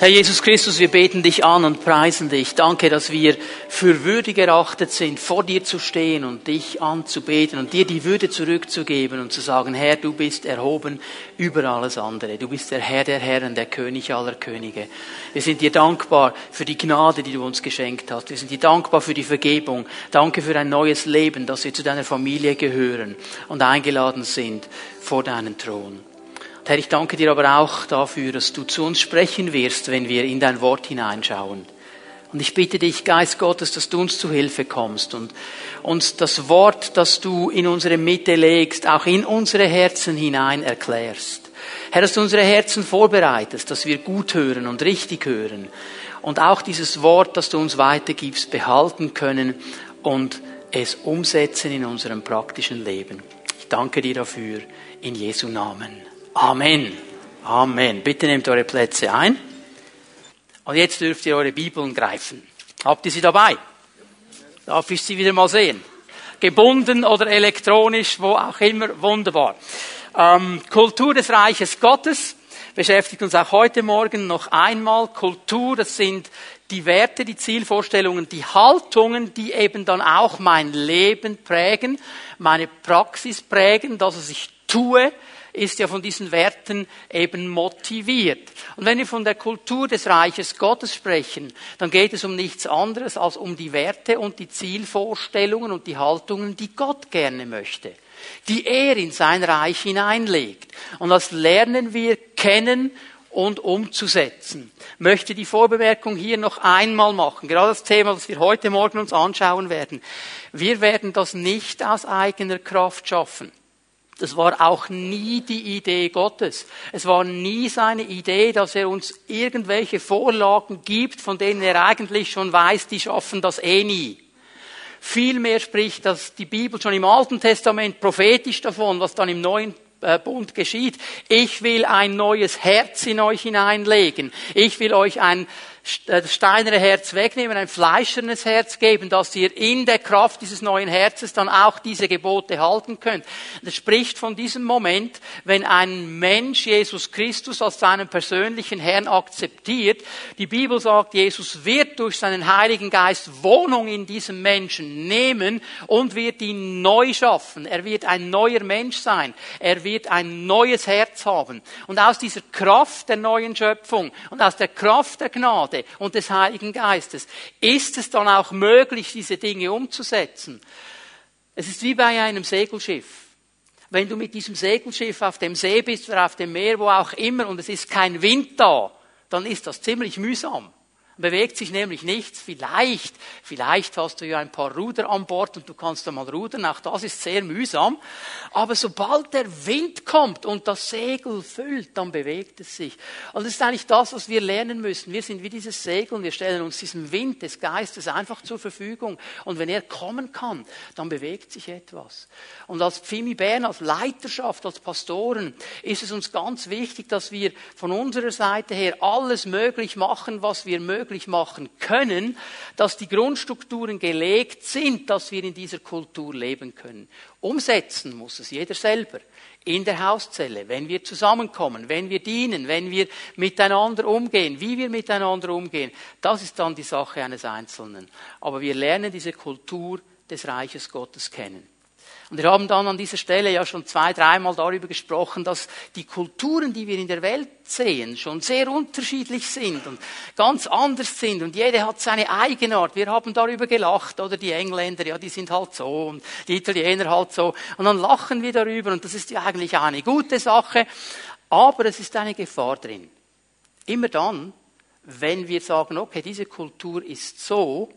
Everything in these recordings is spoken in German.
Herr Jesus Christus, wir beten dich an und preisen dich. Danke, dass wir für würdig erachtet sind, vor dir zu stehen und dich anzubeten und dir die Würde zurückzugeben und zu sagen, Herr, du bist erhoben über alles andere. Du bist der Herr der Herren, der König aller Könige. Wir sind dir dankbar für die Gnade, die du uns geschenkt hast. Wir sind dir dankbar für die Vergebung. Danke für ein neues Leben, dass wir zu deiner Familie gehören und eingeladen sind vor deinen Thron. Herr, ich danke dir aber auch dafür, dass du zu uns sprechen wirst, wenn wir in dein Wort hineinschauen. Und ich bitte dich, Geist Gottes, dass du uns zu Hilfe kommst und uns das Wort, das du in unsere Mitte legst, auch in unsere Herzen hinein erklärst. Herr, dass du unsere Herzen vorbereitest, dass wir gut hören und richtig hören und auch dieses Wort, das du uns weitergibst, behalten können und es umsetzen in unserem praktischen Leben. Ich danke dir dafür in Jesu Namen. Amen. Amen. Bitte nehmt eure Plätze ein. Und jetzt dürft ihr eure Bibeln greifen. Habt ihr sie dabei? Darf ich sie wieder mal sehen? Gebunden oder elektronisch, wo auch immer, wunderbar. Ähm, Kultur des Reiches Gottes beschäftigt uns auch heute Morgen noch einmal. Kultur, das sind die Werte, die Zielvorstellungen, die Haltungen, die eben dann auch mein Leben prägen, meine Praxis prägen, das, was ich tue, ist ja von diesen Werten eben motiviert. Und wenn wir von der Kultur des Reiches Gottes sprechen, dann geht es um nichts anderes als um die Werte und die Zielvorstellungen und die Haltungen, die Gott gerne möchte, die er in sein Reich hineinlegt. Und das lernen wir kennen und umzusetzen. Ich möchte die Vorbemerkung hier noch einmal machen, gerade das Thema, das wir heute Morgen uns anschauen werden. Wir werden das nicht aus eigener Kraft schaffen. Das war auch nie die Idee Gottes. Es war nie seine Idee, dass er uns irgendwelche Vorlagen gibt, von denen er eigentlich schon weiß, die schaffen das eh nie. Vielmehr spricht das die Bibel schon im Alten Testament prophetisch davon, was dann im Neuen äh, Bund geschieht. Ich will ein neues Herz in euch hineinlegen. Ich will euch ein das steinerne Herz wegnehmen, ein fleischernes Herz geben, dass ihr in der Kraft dieses neuen Herzes dann auch diese Gebote halten könnt. Das spricht von diesem Moment, wenn ein Mensch Jesus Christus als seinen persönlichen Herrn akzeptiert. Die Bibel sagt, Jesus wird durch seinen Heiligen Geist Wohnung in diesem Menschen nehmen und wird ihn neu schaffen. Er wird ein neuer Mensch sein. Er wird ein neues Herz haben. Und aus dieser Kraft der neuen Schöpfung und aus der Kraft der Gnade Gnade und des Heiligen Geistes, ist es dann auch möglich, diese Dinge umzusetzen. Es ist wie bei einem Segelschiff. Wenn du mit diesem Segelschiff auf dem See bist oder auf dem Meer, wo auch immer, und es ist kein Wind da, dann ist das ziemlich mühsam bewegt sich nämlich nichts. Vielleicht, vielleicht hast du ja ein paar Ruder an Bord und du kannst da mal rudern. Auch das ist sehr mühsam. Aber sobald der Wind kommt und das Segel füllt, dann bewegt es sich. Und das ist eigentlich das, was wir lernen müssen. Wir sind wie dieses Segel und wir stellen uns diesem Wind des Geistes einfach zur Verfügung. Und wenn er kommen kann, dann bewegt sich etwas. Und als Pfimi Bern, als Leiterschaft, als Pastoren, ist es uns ganz wichtig, dass wir von unserer Seite her alles möglich machen, was wir möglich möglich machen können, dass die Grundstrukturen gelegt sind, dass wir in dieser Kultur leben können. Umsetzen muss es jeder selber. In der Hauszelle, wenn wir zusammenkommen, wenn wir dienen, wenn wir miteinander umgehen, wie wir miteinander umgehen, das ist dann die Sache eines Einzelnen. Aber wir lernen diese Kultur des Reiches Gottes kennen. Und wir haben dann an dieser Stelle ja schon zwei, dreimal darüber gesprochen, dass die Kulturen, die wir in der Welt sehen, schon sehr unterschiedlich sind und ganz anders sind und jede hat seine Eigenart. Wir haben darüber gelacht, oder die Engländer, ja, die sind halt so und die Italiener halt so. Und dann lachen wir darüber und das ist ja eigentlich eine gute Sache, aber es ist eine Gefahr drin. Immer dann, wenn wir sagen, okay, diese Kultur ist so,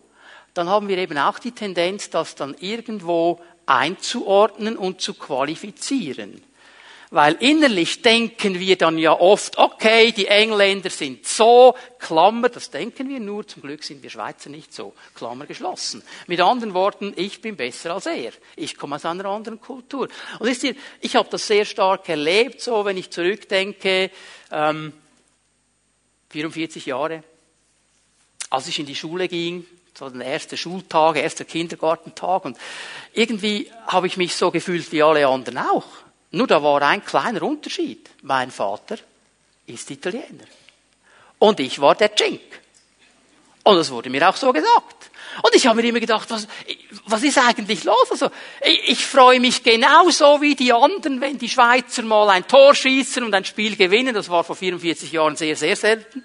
dann haben wir eben auch die Tendenz, dass dann irgendwo einzuordnen und zu qualifizieren. Weil innerlich denken wir dann ja oft, okay, die Engländer sind so, Klammer, das denken wir nur, zum Glück sind wir Schweizer nicht so, Klammer geschlossen. Mit anderen Worten, ich bin besser als er. Ich komme aus einer anderen Kultur. Und wisst ihr, ich habe das sehr stark erlebt, so wenn ich zurückdenke, ähm, 44 Jahre, als ich in die Schule ging, so den ersten Schultag, erster Kindergartentag und irgendwie habe ich mich so gefühlt wie alle anderen auch. Nur da war ein kleiner Unterschied. Mein Vater ist Italiener. Und ich war der Chink. Und das wurde mir auch so gesagt. Und ich habe mir immer gedacht, was, was ist eigentlich los? Also, ich, ich freue mich genauso wie die anderen, wenn die Schweizer mal ein Tor schießen und ein Spiel gewinnen. Das war vor 44 Jahren sehr, sehr selten.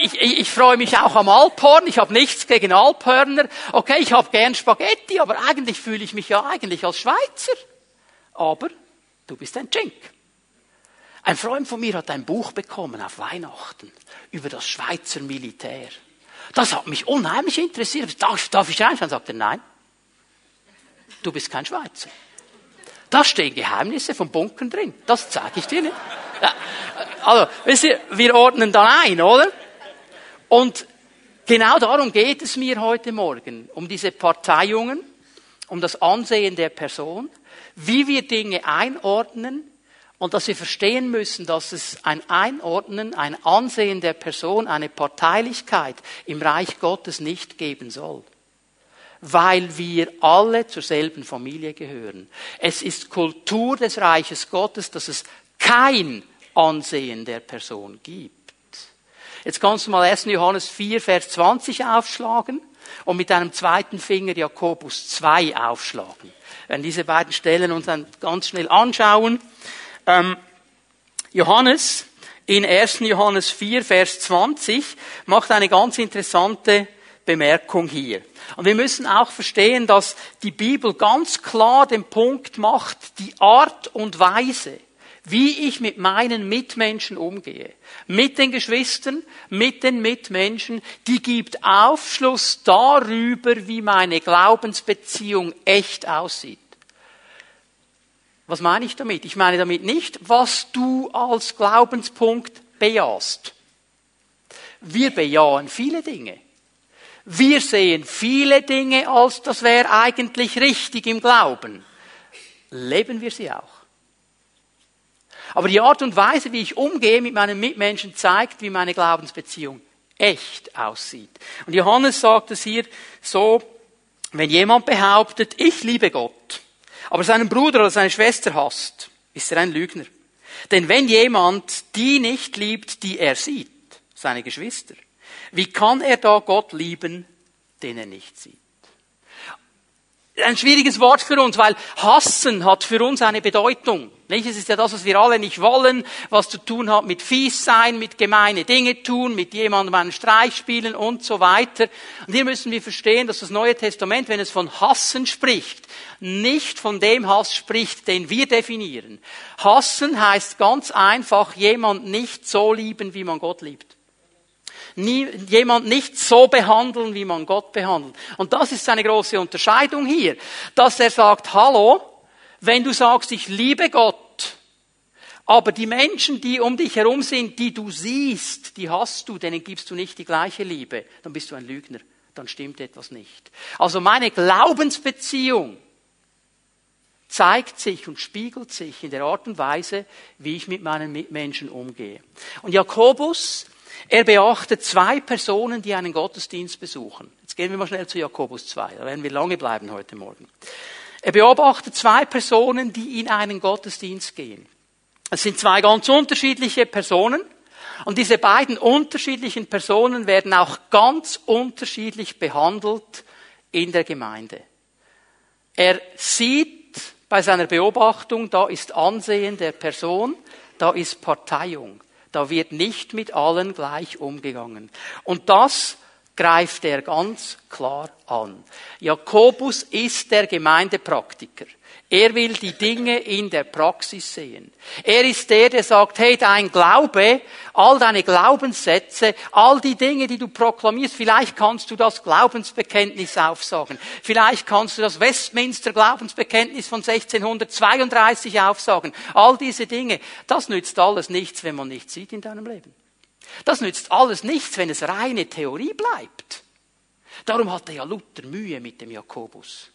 Ich, ich, ich freue mich auch am Alphorn. Ich habe nichts gegen Alphörner. Okay, ich habe gern Spaghetti, aber eigentlich fühle ich mich ja eigentlich als Schweizer. Aber du bist ein Chink. Ein Freund von mir hat ein Buch bekommen auf Weihnachten über das Schweizer Militär. Das hat mich unheimlich interessiert. Darf, darf ich reinschauen? Sagt er, nein. Du bist kein Schweizer. Da stehen Geheimnisse von Bunkern drin. Das zeige ich dir nicht. Ja, also, wisst ihr, wir ordnen dann ein, oder? Und genau darum geht es mir heute Morgen. Um diese Parteiungen, um das Ansehen der Person, wie wir Dinge einordnen, und dass wir verstehen müssen, dass es ein Einordnen, ein Ansehen der Person, eine Parteilichkeit im Reich Gottes nicht geben soll. Weil wir alle zur selben Familie gehören. Es ist Kultur des Reiches Gottes, dass es kein Ansehen der Person gibt. Jetzt kannst du mal 1. Johannes 4, Vers 20 aufschlagen und mit einem zweiten Finger Jakobus 2 aufschlagen. Werden diese beiden Stellen uns dann ganz schnell anschauen. Ähm, Johannes in 1. Johannes 4, Vers 20 macht eine ganz interessante Bemerkung hier. Und wir müssen auch verstehen, dass die Bibel ganz klar den Punkt macht, die Art und Weise, wie ich mit meinen Mitmenschen umgehe, mit den Geschwistern, mit den Mitmenschen, die gibt Aufschluss darüber, wie meine Glaubensbeziehung echt aussieht. Was meine ich damit? Ich meine damit nicht, was du als Glaubenspunkt bejahst. Wir bejahen viele Dinge. Wir sehen viele Dinge als das wäre eigentlich richtig im Glauben. Leben wir sie auch. Aber die Art und Weise, wie ich umgehe mit meinen Mitmenschen, zeigt, wie meine Glaubensbeziehung echt aussieht. Und Johannes sagt es hier so, wenn jemand behauptet, ich liebe Gott, aber seinen Bruder oder seine Schwester hasst, ist er ein Lügner. Denn wenn jemand die nicht liebt, die er sieht, seine Geschwister, wie kann er da Gott lieben, den er nicht sieht? Ein schwieriges Wort für uns, weil hassen hat für uns eine Bedeutung. Nicht? Es ist ja das, was wir alle nicht wollen, was zu tun hat mit fies sein, mit gemeine Dinge tun, mit jemandem einen Streich spielen und so weiter. Und hier müssen wir verstehen, dass das Neue Testament, wenn es von Hassen spricht, nicht von dem Hass spricht, den wir definieren. Hassen heißt ganz einfach, jemand nicht so lieben, wie man Gott liebt. Nie, jemand nicht so behandeln, wie man Gott behandelt. Und das ist eine große Unterscheidung hier, dass er sagt, hallo, wenn du sagst, ich liebe Gott, aber die Menschen, die um dich herum sind, die du siehst, die hast du, denen gibst du nicht die gleiche Liebe, dann bist du ein Lügner, dann stimmt etwas nicht. Also meine Glaubensbeziehung zeigt sich und spiegelt sich in der Art und Weise, wie ich mit meinen Mitmenschen umgehe. Und Jakobus, er beachtet zwei Personen, die einen Gottesdienst besuchen. Jetzt gehen wir mal schnell zu Jakobus 2, da werden wir lange bleiben heute Morgen. Er beobachtet zwei Personen, die in einen Gottesdienst gehen. Es sind zwei ganz unterschiedliche Personen. Und diese beiden unterschiedlichen Personen werden auch ganz unterschiedlich behandelt in der Gemeinde. Er sieht bei seiner Beobachtung, da ist Ansehen der Person, da ist Parteiung. Da wird nicht mit allen gleich umgegangen. Und das greift er ganz klar an. Jakobus ist der Gemeindepraktiker. Er will die Dinge in der Praxis sehen. Er ist der, der sagt, hey, dein Glaube, all deine Glaubenssätze, all die Dinge, die du proklamierst, vielleicht kannst du das Glaubensbekenntnis aufsagen. Vielleicht kannst du das Westminster Glaubensbekenntnis von 1632 aufsagen. All diese Dinge, das nützt alles nichts, wenn man nichts sieht in deinem Leben. Das nützt alles nichts, wenn es reine Theorie bleibt. Darum hatte ja Luther Mühe mit dem Jakobus.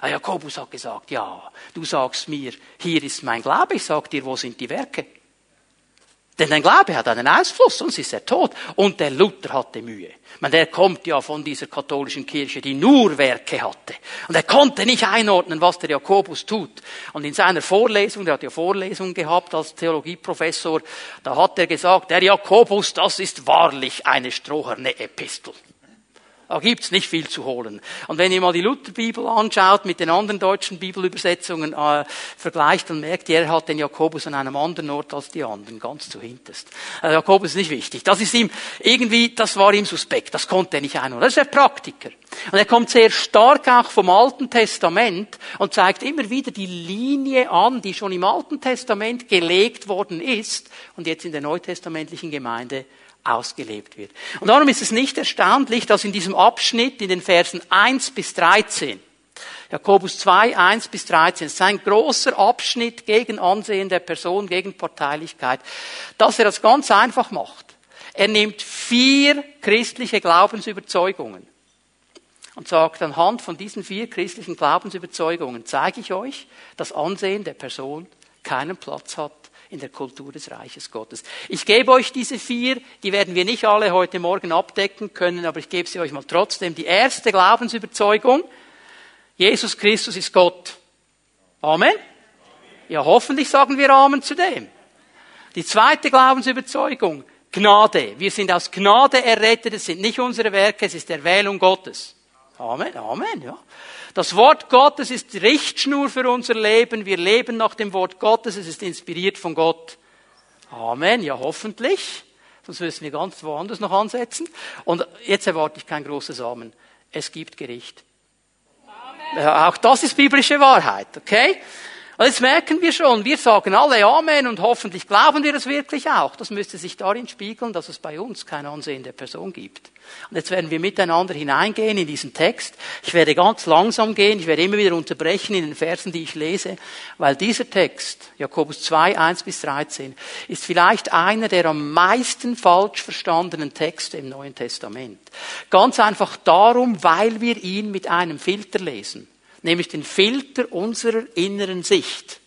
Ah, Jakobus hat gesagt, ja, du sagst mir, hier ist mein Glaube, ich sag dir, wo sind die Werke? Denn dein Glaube hat einen Ausfluss, sonst ist er tot. Und der Luther hatte Mühe. Ich meine, der kommt ja von dieser katholischen Kirche, die nur Werke hatte. Und er konnte nicht einordnen, was der Jakobus tut. Und in seiner Vorlesung, der hat ja Vorlesungen gehabt als Theologieprofessor, da hat er gesagt, der Jakobus, das ist wahrlich eine stroherne Epistel. Da gibt's nicht viel zu holen. Und wenn ihr mal die Lutherbibel anschaut, mit den anderen deutschen Bibelübersetzungen äh, vergleicht, dann merkt ihr, er hat den Jakobus an einem anderen Ort als die anderen, ganz zu hinterst. Also Jakobus ist nicht wichtig. Das ist ihm irgendwie, das war ihm suspekt. Das konnte er nicht einholen. Das ist der Praktiker. Und er kommt sehr stark auch vom Alten Testament und zeigt immer wieder die Linie an, die schon im Alten Testament gelegt worden ist und jetzt in der neutestamentlichen Gemeinde ausgelebt wird. Und darum ist es nicht erstaunlich, dass in diesem Abschnitt, in den Versen 1 bis 13, Jakobus 2, 1 bis 13, es ist ein großer Abschnitt gegen Ansehen der Person, gegen Parteilichkeit, dass er das ganz einfach macht. Er nimmt vier christliche Glaubensüberzeugungen und sagt, anhand von diesen vier christlichen Glaubensüberzeugungen zeige ich euch, dass Ansehen der Person keinen Platz hat in der Kultur des Reiches Gottes. Ich gebe euch diese vier, die werden wir nicht alle heute Morgen abdecken können, aber ich gebe sie euch mal trotzdem. Die erste Glaubensüberzeugung, Jesus Christus ist Gott. Amen? Ja, hoffentlich sagen wir Amen zu dem. Die zweite Glaubensüberzeugung, Gnade. Wir sind aus Gnade errettet, es sind nicht unsere Werke, es ist Erwählung Gottes. Amen, Amen, ja. Das Wort Gottes ist Richtschnur für unser Leben. Wir leben nach dem Wort Gottes. Es ist inspiriert von Gott. Amen. Ja, hoffentlich. Sonst müssen wir ganz woanders noch ansetzen. Und jetzt erwarte ich kein großes Amen. Es gibt Gericht. Amen. Auch das ist biblische Wahrheit, okay? Und jetzt merken wir schon, wir sagen alle Amen und hoffentlich glauben wir das wirklich auch. Das müsste sich darin spiegeln, dass es bei uns kein Ansehen der Person gibt. Und jetzt werden wir miteinander hineingehen in diesen Text. Ich werde ganz langsam gehen, ich werde immer wieder unterbrechen in den Versen, die ich lese, weil dieser Text, Jakobus 2, 1 bis 13, ist vielleicht einer der am meisten falsch verstandenen Texte im Neuen Testament. Ganz einfach darum, weil wir ihn mit einem Filter lesen nämlich den Filter unserer inneren Sicht.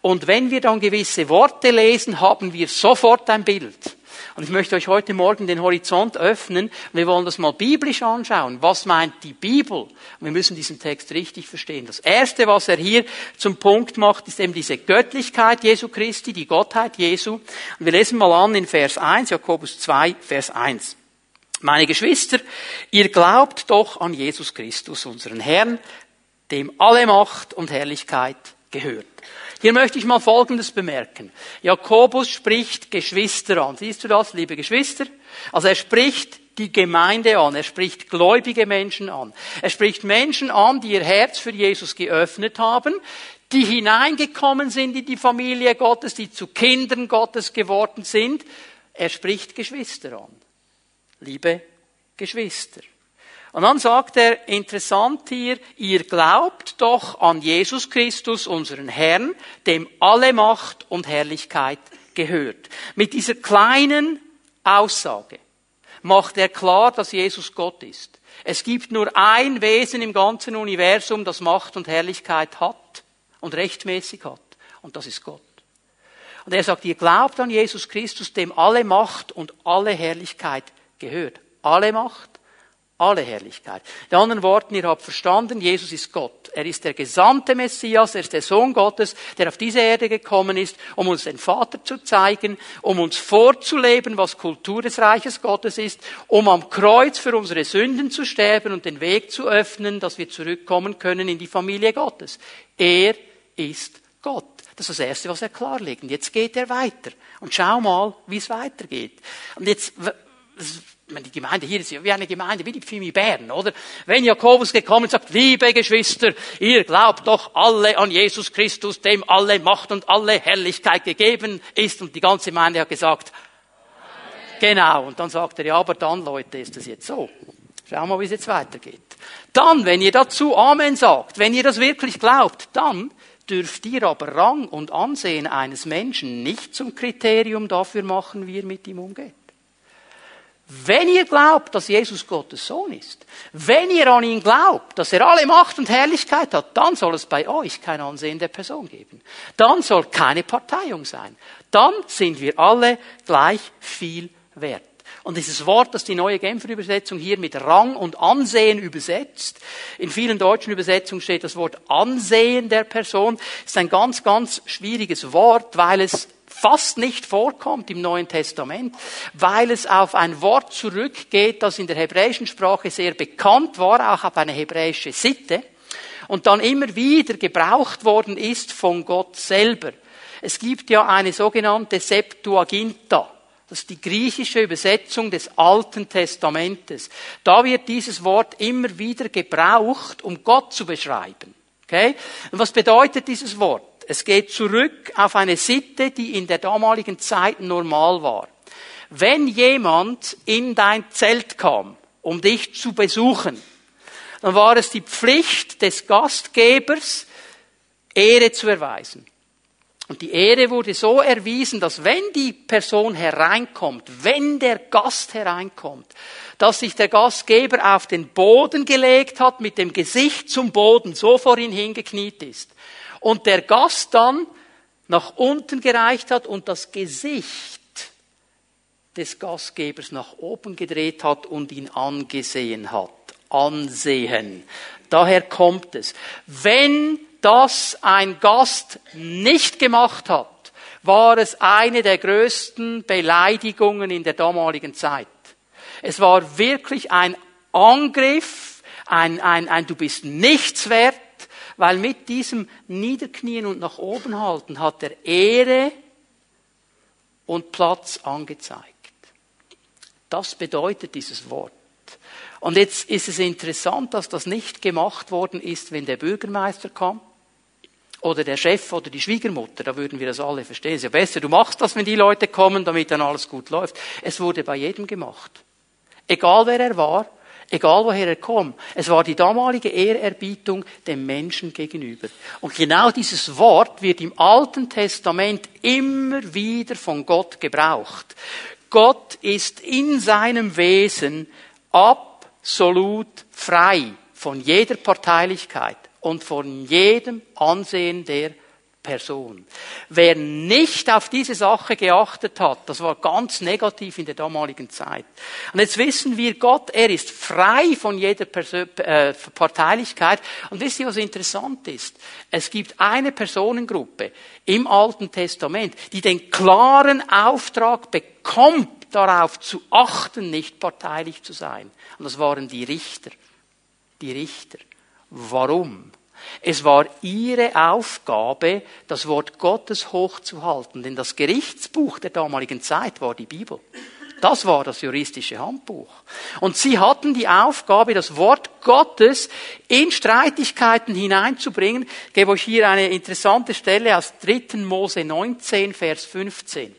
Und wenn wir dann gewisse Worte lesen, haben wir sofort ein Bild. Und ich möchte euch heute Morgen den Horizont öffnen. Wir wollen das mal biblisch anschauen. Was meint die Bibel? Und wir müssen diesen Text richtig verstehen. Das erste, was er hier zum Punkt macht, ist eben diese Göttlichkeit Jesu Christi, die Gottheit Jesu. Und wir lesen mal an in Vers 1, Jakobus 2, Vers 1. Meine Geschwister, ihr glaubt doch an Jesus Christus, unseren Herrn, dem alle Macht und Herrlichkeit gehört. Hier möchte ich mal Folgendes bemerken. Jakobus spricht Geschwister an. Siehst du das, liebe Geschwister? Also er spricht die Gemeinde an, er spricht gläubige Menschen an. Er spricht Menschen an, die ihr Herz für Jesus geöffnet haben, die hineingekommen sind in die Familie Gottes, die zu Kindern Gottes geworden sind. Er spricht Geschwister an. Liebe Geschwister. Und dann sagt er, interessant hier, ihr glaubt doch an Jesus Christus, unseren Herrn, dem alle Macht und Herrlichkeit gehört. Mit dieser kleinen Aussage macht er klar, dass Jesus Gott ist. Es gibt nur ein Wesen im ganzen Universum, das Macht und Herrlichkeit hat und rechtmäßig hat. Und das ist Gott. Und er sagt, ihr glaubt an Jesus Christus, dem alle Macht und alle Herrlichkeit gehört. Alle Macht, alle Herrlichkeit. In anderen Worten, ihr habt verstanden, Jesus ist Gott. Er ist der gesandte Messias, er ist der Sohn Gottes, der auf diese Erde gekommen ist, um uns den Vater zu zeigen, um uns vorzuleben, was Kultur des Reiches Gottes ist, um am Kreuz für unsere Sünden zu sterben und den Weg zu öffnen, dass wir zurückkommen können in die Familie Gottes. Er ist Gott. Das ist das Erste, was er klarlegt. Und jetzt geht er weiter. Und schau mal, wie es weitergeht. Und jetzt, die Gemeinde hier ist wie eine Gemeinde, wie die Pfimi Bern, oder? Wenn Jakobus gekommen und sagt, liebe Geschwister, ihr glaubt doch alle an Jesus Christus, dem alle Macht und alle Herrlichkeit gegeben ist, und die ganze Gemeinde hat gesagt, Amen. genau, und dann sagt er, ja, aber dann, Leute, ist das jetzt so. Schau mal, wie es jetzt weitergeht. Dann, wenn ihr dazu Amen sagt, wenn ihr das wirklich glaubt, dann dürft ihr aber Rang und Ansehen eines Menschen nicht zum Kriterium dafür machen, wie er mit ihm umgeht. Wenn ihr glaubt, dass Jesus Gottes Sohn ist, wenn ihr an ihn glaubt, dass er alle Macht und Herrlichkeit hat, dann soll es bei euch kein Ansehen der Person geben. Dann soll keine Parteiung sein. Dann sind wir alle gleich viel wert. Und dieses Wort, das die neue Genfer Übersetzung hier mit Rang und Ansehen übersetzt, in vielen deutschen Übersetzungen steht das Wort Ansehen der Person, ist ein ganz, ganz schwieriges Wort, weil es fast nicht vorkommt im Neuen Testament, weil es auf ein Wort zurückgeht, das in der hebräischen Sprache sehr bekannt war, auch auf eine hebräische Sitte, und dann immer wieder gebraucht worden ist von Gott selber. Es gibt ja eine sogenannte Septuaginta. Das ist die griechische Übersetzung des Alten Testamentes. Da wird dieses Wort immer wieder gebraucht, um Gott zu beschreiben. Okay? Und was bedeutet dieses Wort? Es geht zurück auf eine Sitte, die in der damaligen Zeit normal war. Wenn jemand in dein Zelt kam, um dich zu besuchen, dann war es die Pflicht des Gastgebers, Ehre zu erweisen. Und die Ehre wurde so erwiesen, dass wenn die Person hereinkommt, wenn der Gast hereinkommt, dass sich der Gastgeber auf den Boden gelegt hat, mit dem Gesicht zum Boden, so vor ihn hingekniet ist und der Gast dann nach unten gereicht hat und das Gesicht des Gastgebers nach oben gedreht hat und ihn angesehen hat. Ansehen. Daher kommt es. Wenn das ein Gast nicht gemacht hat, war es eine der größten Beleidigungen in der damaligen Zeit. Es war wirklich ein Angriff, ein, ein, ein du bist nichts wert, weil mit diesem Niederknien und nach oben halten hat er Ehre und Platz angezeigt. Das bedeutet dieses Wort. Und jetzt ist es interessant, dass das nicht gemacht worden ist, wenn der Bürgermeister kam oder der Chef oder die Schwiegermutter, da würden wir das alle verstehen. Es ist ja besser, du machst das, wenn die Leute kommen, damit dann alles gut läuft. Es wurde bei jedem gemacht. Egal wer er war, egal woher er kommt. Es war die damalige Ehrerbietung dem Menschen gegenüber. Und genau dieses Wort wird im Alten Testament immer wieder von Gott gebraucht. Gott ist in seinem Wesen absolut frei von jeder Parteilichkeit und von jedem Ansehen der Person. Wer nicht auf diese Sache geachtet hat, das war ganz negativ in der damaligen Zeit. Und jetzt wissen wir, Gott, er ist frei von jeder Persön äh, Parteilichkeit. Und wisst ihr, was interessant ist? Es gibt eine Personengruppe im Alten Testament, die den klaren Auftrag bekommt, darauf zu achten, nicht parteilich zu sein. Und das waren die Richter. Die Richter. Warum? Es war ihre Aufgabe, das Wort Gottes hochzuhalten, denn das Gerichtsbuch der damaligen Zeit war die Bibel. Das war das juristische Handbuch. Und sie hatten die Aufgabe, das Wort Gottes in Streitigkeiten hineinzubringen. Ich gebe euch hier eine interessante Stelle aus 3. Mose 19, Vers 15.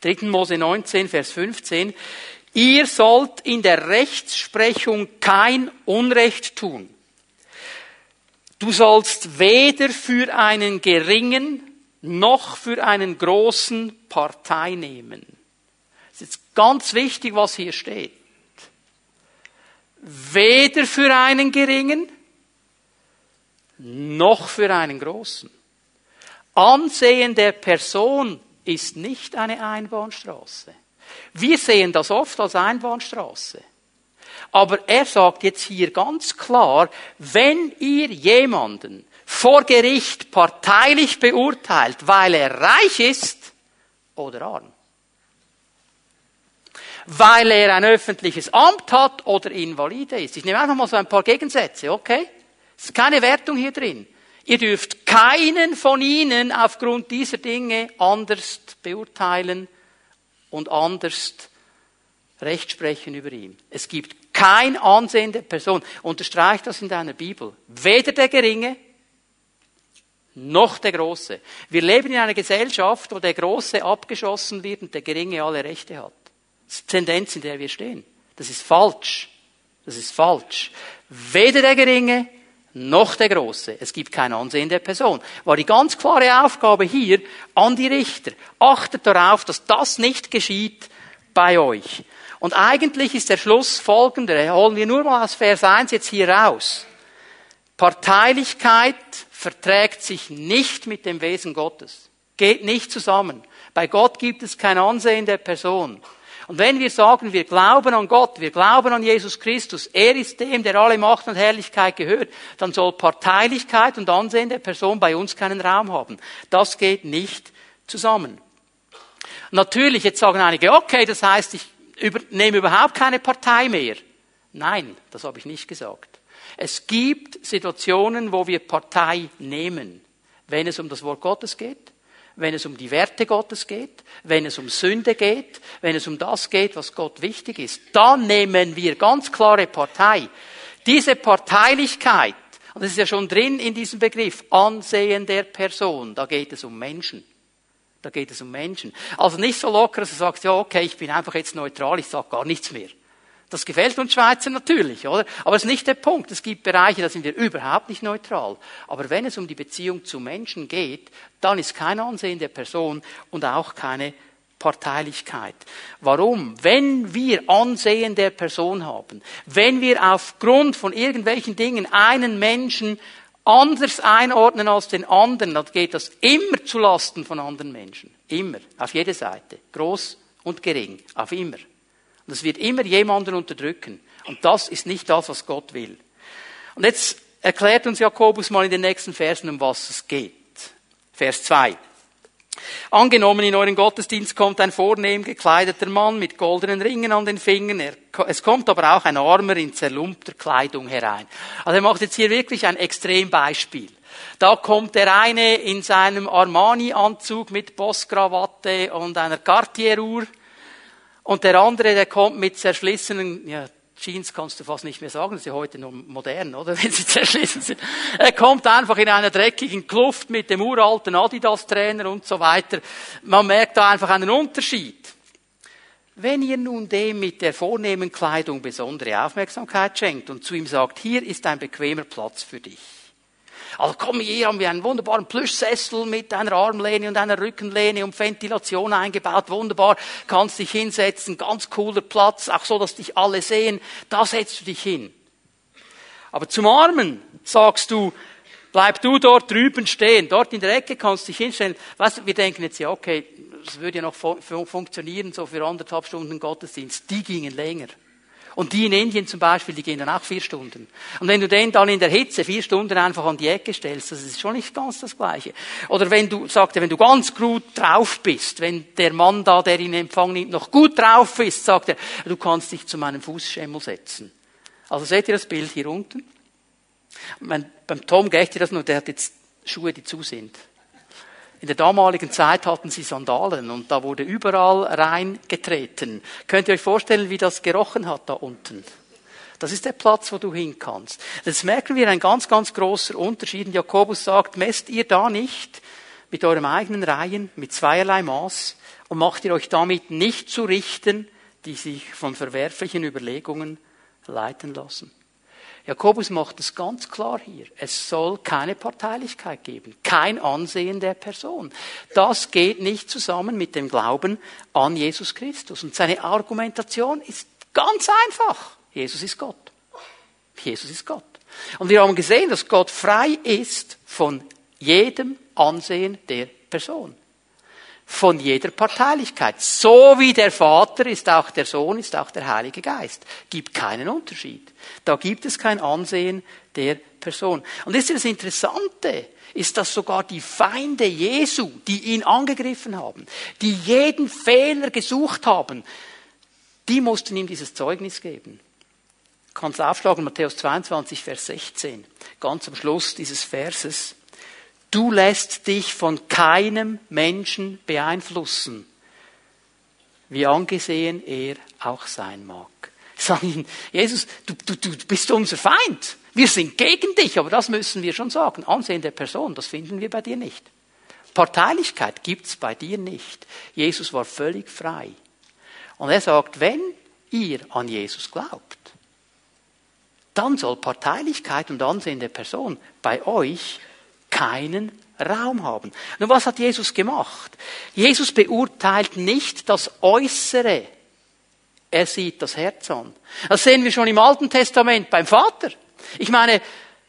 3. Mose 19, Vers 15. Ihr sollt in der Rechtsprechung kein Unrecht tun Du sollst weder für einen geringen noch für einen großen Partei nehmen. Das ist jetzt ganz wichtig, was hier steht. Weder für einen geringen noch für einen großen. Ansehen der Person ist nicht eine Einbahnstraße. Wir sehen das oft als Einbahnstraße. Aber er sagt jetzt hier ganz klar, wenn ihr jemanden vor Gericht parteilich beurteilt, weil er reich ist oder arm, weil er ein öffentliches Amt hat oder invalide ist. Ich nehme einfach mal so ein paar Gegensätze, okay? Es ist keine Wertung hier drin. Ihr dürft keinen von ihnen aufgrund dieser Dinge anders beurteilen und anders Recht sprechen über ihn. Es gibt kein Ansehen der Person. Unterstreich das in deiner Bibel. Weder der Geringe noch der Große. Wir leben in einer Gesellschaft, wo der Große abgeschossen wird und der Geringe alle Rechte hat. Das ist die Tendenz, in der wir stehen. Das ist falsch. Das ist falsch. Weder der Geringe noch der Große. Es gibt kein Ansehen der Person. War die ganz klare Aufgabe hier an die Richter. Achtet darauf, dass das nicht geschieht bei euch. Und eigentlich ist der Schluss folgender, holen wir nur mal aus Vers 1 jetzt hier raus. Parteilichkeit verträgt sich nicht mit dem Wesen Gottes. Geht nicht zusammen. Bei Gott gibt es kein Ansehen der Person. Und wenn wir sagen, wir glauben an Gott, wir glauben an Jesus Christus, er ist dem, der alle Macht und Herrlichkeit gehört, dann soll Parteilichkeit und Ansehen der Person bei uns keinen Raum haben. Das geht nicht zusammen. Natürlich, jetzt sagen einige, okay, das heißt, ich nehme überhaupt keine Partei mehr. Nein, das habe ich nicht gesagt. Es gibt Situationen, wo wir Partei nehmen, wenn es um das Wort Gottes geht, wenn es um die Werte Gottes geht, wenn es um Sünde geht, wenn es um das geht, was Gott wichtig ist. Dann nehmen wir ganz klare Partei. Diese Parteilichkeit, und das ist ja schon drin in diesem Begriff, Ansehen der Person, da geht es um Menschen. Da geht es um Menschen. Also nicht so locker, dass du sagst, ja, okay, ich bin einfach jetzt neutral, ich sage gar nichts mehr. Das gefällt uns Schweizer natürlich, oder? Aber es ist nicht der Punkt. Es gibt Bereiche, da sind wir überhaupt nicht neutral. Aber wenn es um die Beziehung zu Menschen geht, dann ist kein Ansehen der Person und auch keine Parteilichkeit. Warum? Wenn wir Ansehen der Person haben, wenn wir aufgrund von irgendwelchen Dingen einen Menschen anders einordnen als den anderen, dann geht das immer zu Lasten von anderen Menschen. Immer. Auf jede Seite. Groß und gering. Auf immer. Und es wird immer jemanden unterdrücken. Und das ist nicht das, was Gott will. Und jetzt erklärt uns Jakobus mal in den nächsten Versen, um was es geht. Vers 2. Angenommen, in euren Gottesdienst kommt ein vornehm gekleideter Mann mit goldenen Ringen an den Fingern. Er, es kommt aber auch ein Armer in zerlumpter Kleidung herein. Also er macht jetzt hier wirklich ein Extrembeispiel. Da kommt der eine in seinem Armani-Anzug mit Bosskrawatte und einer Cartier-Uhr. Und der andere, der kommt mit zerschlissenen, ja, Jeans kannst du fast nicht mehr sagen, das ist ja heute noch modern, oder? Wenn sie zerschlissen sind. Er kommt einfach in einer dreckigen Kluft mit dem uralten Adidas-Trainer und so weiter. Man merkt da einfach einen Unterschied. Wenn ihr nun dem mit der vornehmen Kleidung besondere Aufmerksamkeit schenkt und zu ihm sagt, hier ist ein bequemer Platz für dich, also komm, hier haben wir einen wunderbaren Plüschsessel mit einer Armlehne und einer Rückenlehne und Ventilation eingebaut. Wunderbar, kannst dich hinsetzen, ganz cooler Platz, auch so, dass dich alle sehen. Da setzt du dich hin. Aber zum Armen sagst du, bleib du dort drüben stehen. Dort in der Ecke kannst du dich hinstellen. Weißt du, wir denken jetzt ja, okay, das würde ja noch funktionieren, so für anderthalb Stunden Gottesdienst. Die gingen länger. Und die in Indien zum Beispiel, die gehen dann auch vier Stunden. Und wenn du den dann in der Hitze vier Stunden einfach an die Ecke stellst, das ist schon nicht ganz das Gleiche. Oder wenn du, sagt er, wenn du ganz gut drauf bist, wenn der Mann da, der ihn in Empfang nimmt, noch gut drauf ist, sagt er, du kannst dich zu meinem Fußschemmel setzen. Also seht ihr das Bild hier unten? Beim Tom geht ihr das nur, der hat jetzt Schuhe, die zu sind. In der damaligen Zeit hatten sie Sandalen und da wurde überall reingetreten. Könnt ihr euch vorstellen, wie das gerochen hat da unten? Das ist der Platz, wo du hin kannst. Das merken wir ein ganz, ganz großer Unterschied. Jakobus sagt, messt ihr da nicht mit eurem eigenen Reihen, mit zweierlei Maß und macht ihr euch damit nicht zu richten, die sich von verwerflichen Überlegungen leiten lassen. Jakobus macht es ganz klar hier. Es soll keine Parteilichkeit geben, kein Ansehen der Person. Das geht nicht zusammen mit dem Glauben an Jesus Christus. Und seine Argumentation ist ganz einfach. Jesus ist Gott. Jesus ist Gott. Und wir haben gesehen, dass Gott frei ist von jedem Ansehen der Person von jeder Parteilichkeit. So wie der Vater ist auch der Sohn, ist auch der Heilige Geist. Gibt keinen Unterschied. Da gibt es kein Ansehen der Person. Und das ist das Interessante, ist, dass sogar die Feinde Jesu, die ihn angegriffen haben, die jeden Fehler gesucht haben, die mussten ihm dieses Zeugnis geben. Kannst aufschlagen, Matthäus 22, Vers 16, ganz am Schluss dieses Verses. Du lässt dich von keinem Menschen beeinflussen, wie angesehen er auch sein mag. Sagen ihn, Jesus, du, du, du bist unser Feind. Wir sind gegen dich, aber das müssen wir schon sagen. Ansehen der Person, das finden wir bei dir nicht. Parteilichkeit gibt's bei dir nicht. Jesus war völlig frei. Und er sagt, wenn ihr an Jesus glaubt, dann soll Parteilichkeit und Ansehen der Person bei euch keinen Raum haben. Nun, was hat Jesus gemacht? Jesus beurteilt nicht das Äußere Er sieht das Herz an. Das sehen wir schon im Alten Testament beim Vater. Ich meine,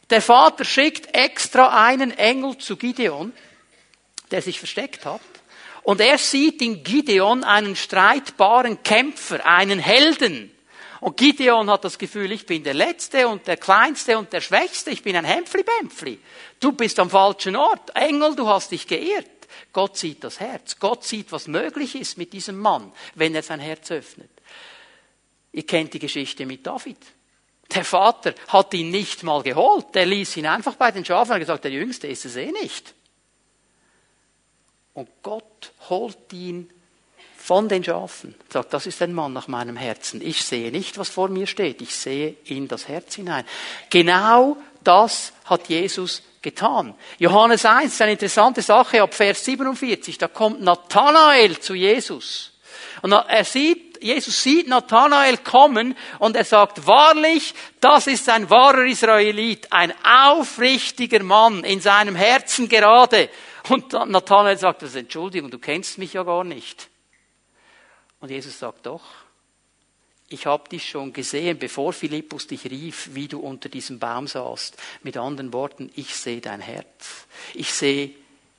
der Vater schickt extra einen Engel zu Gideon, der sich versteckt hat. Und er sieht in Gideon einen streitbaren Kämpfer, einen Helden. Und Gideon hat das Gefühl, ich bin der Letzte und der Kleinste und der Schwächste, ich bin ein Hämpfli-Bämpfli. Du bist am falschen Ort. Engel, du hast dich geirrt. Gott sieht das Herz. Gott sieht, was möglich ist mit diesem Mann, wenn er sein Herz öffnet. Ihr kennt die Geschichte mit David. Der Vater hat ihn nicht mal geholt. Der ließ ihn einfach bei den Schafen und hat gesagt, der Jüngste ist es eh nicht. Und Gott holt ihn von den Schafen. Sagt, das ist ein Mann nach meinem Herzen. Ich sehe nicht, was vor mir steht. Ich sehe in das Herz hinein. Genau das hat Jesus getan. Johannes 1 ist eine interessante Sache ab Vers 47. Da kommt Nathanael zu Jesus. Und er sieht, Jesus sieht Nathanael kommen und er sagt, wahrlich, das ist ein wahrer Israelit, ein aufrichtiger Mann, in seinem Herzen gerade. Und Nathanael sagt, Entschuldigung, du kennst mich ja gar nicht. Und Jesus sagt, doch, ich habe dich schon gesehen, bevor Philippus dich rief, wie du unter diesem Baum saßt. Mit anderen Worten, ich sehe dein Herz. Ich sehe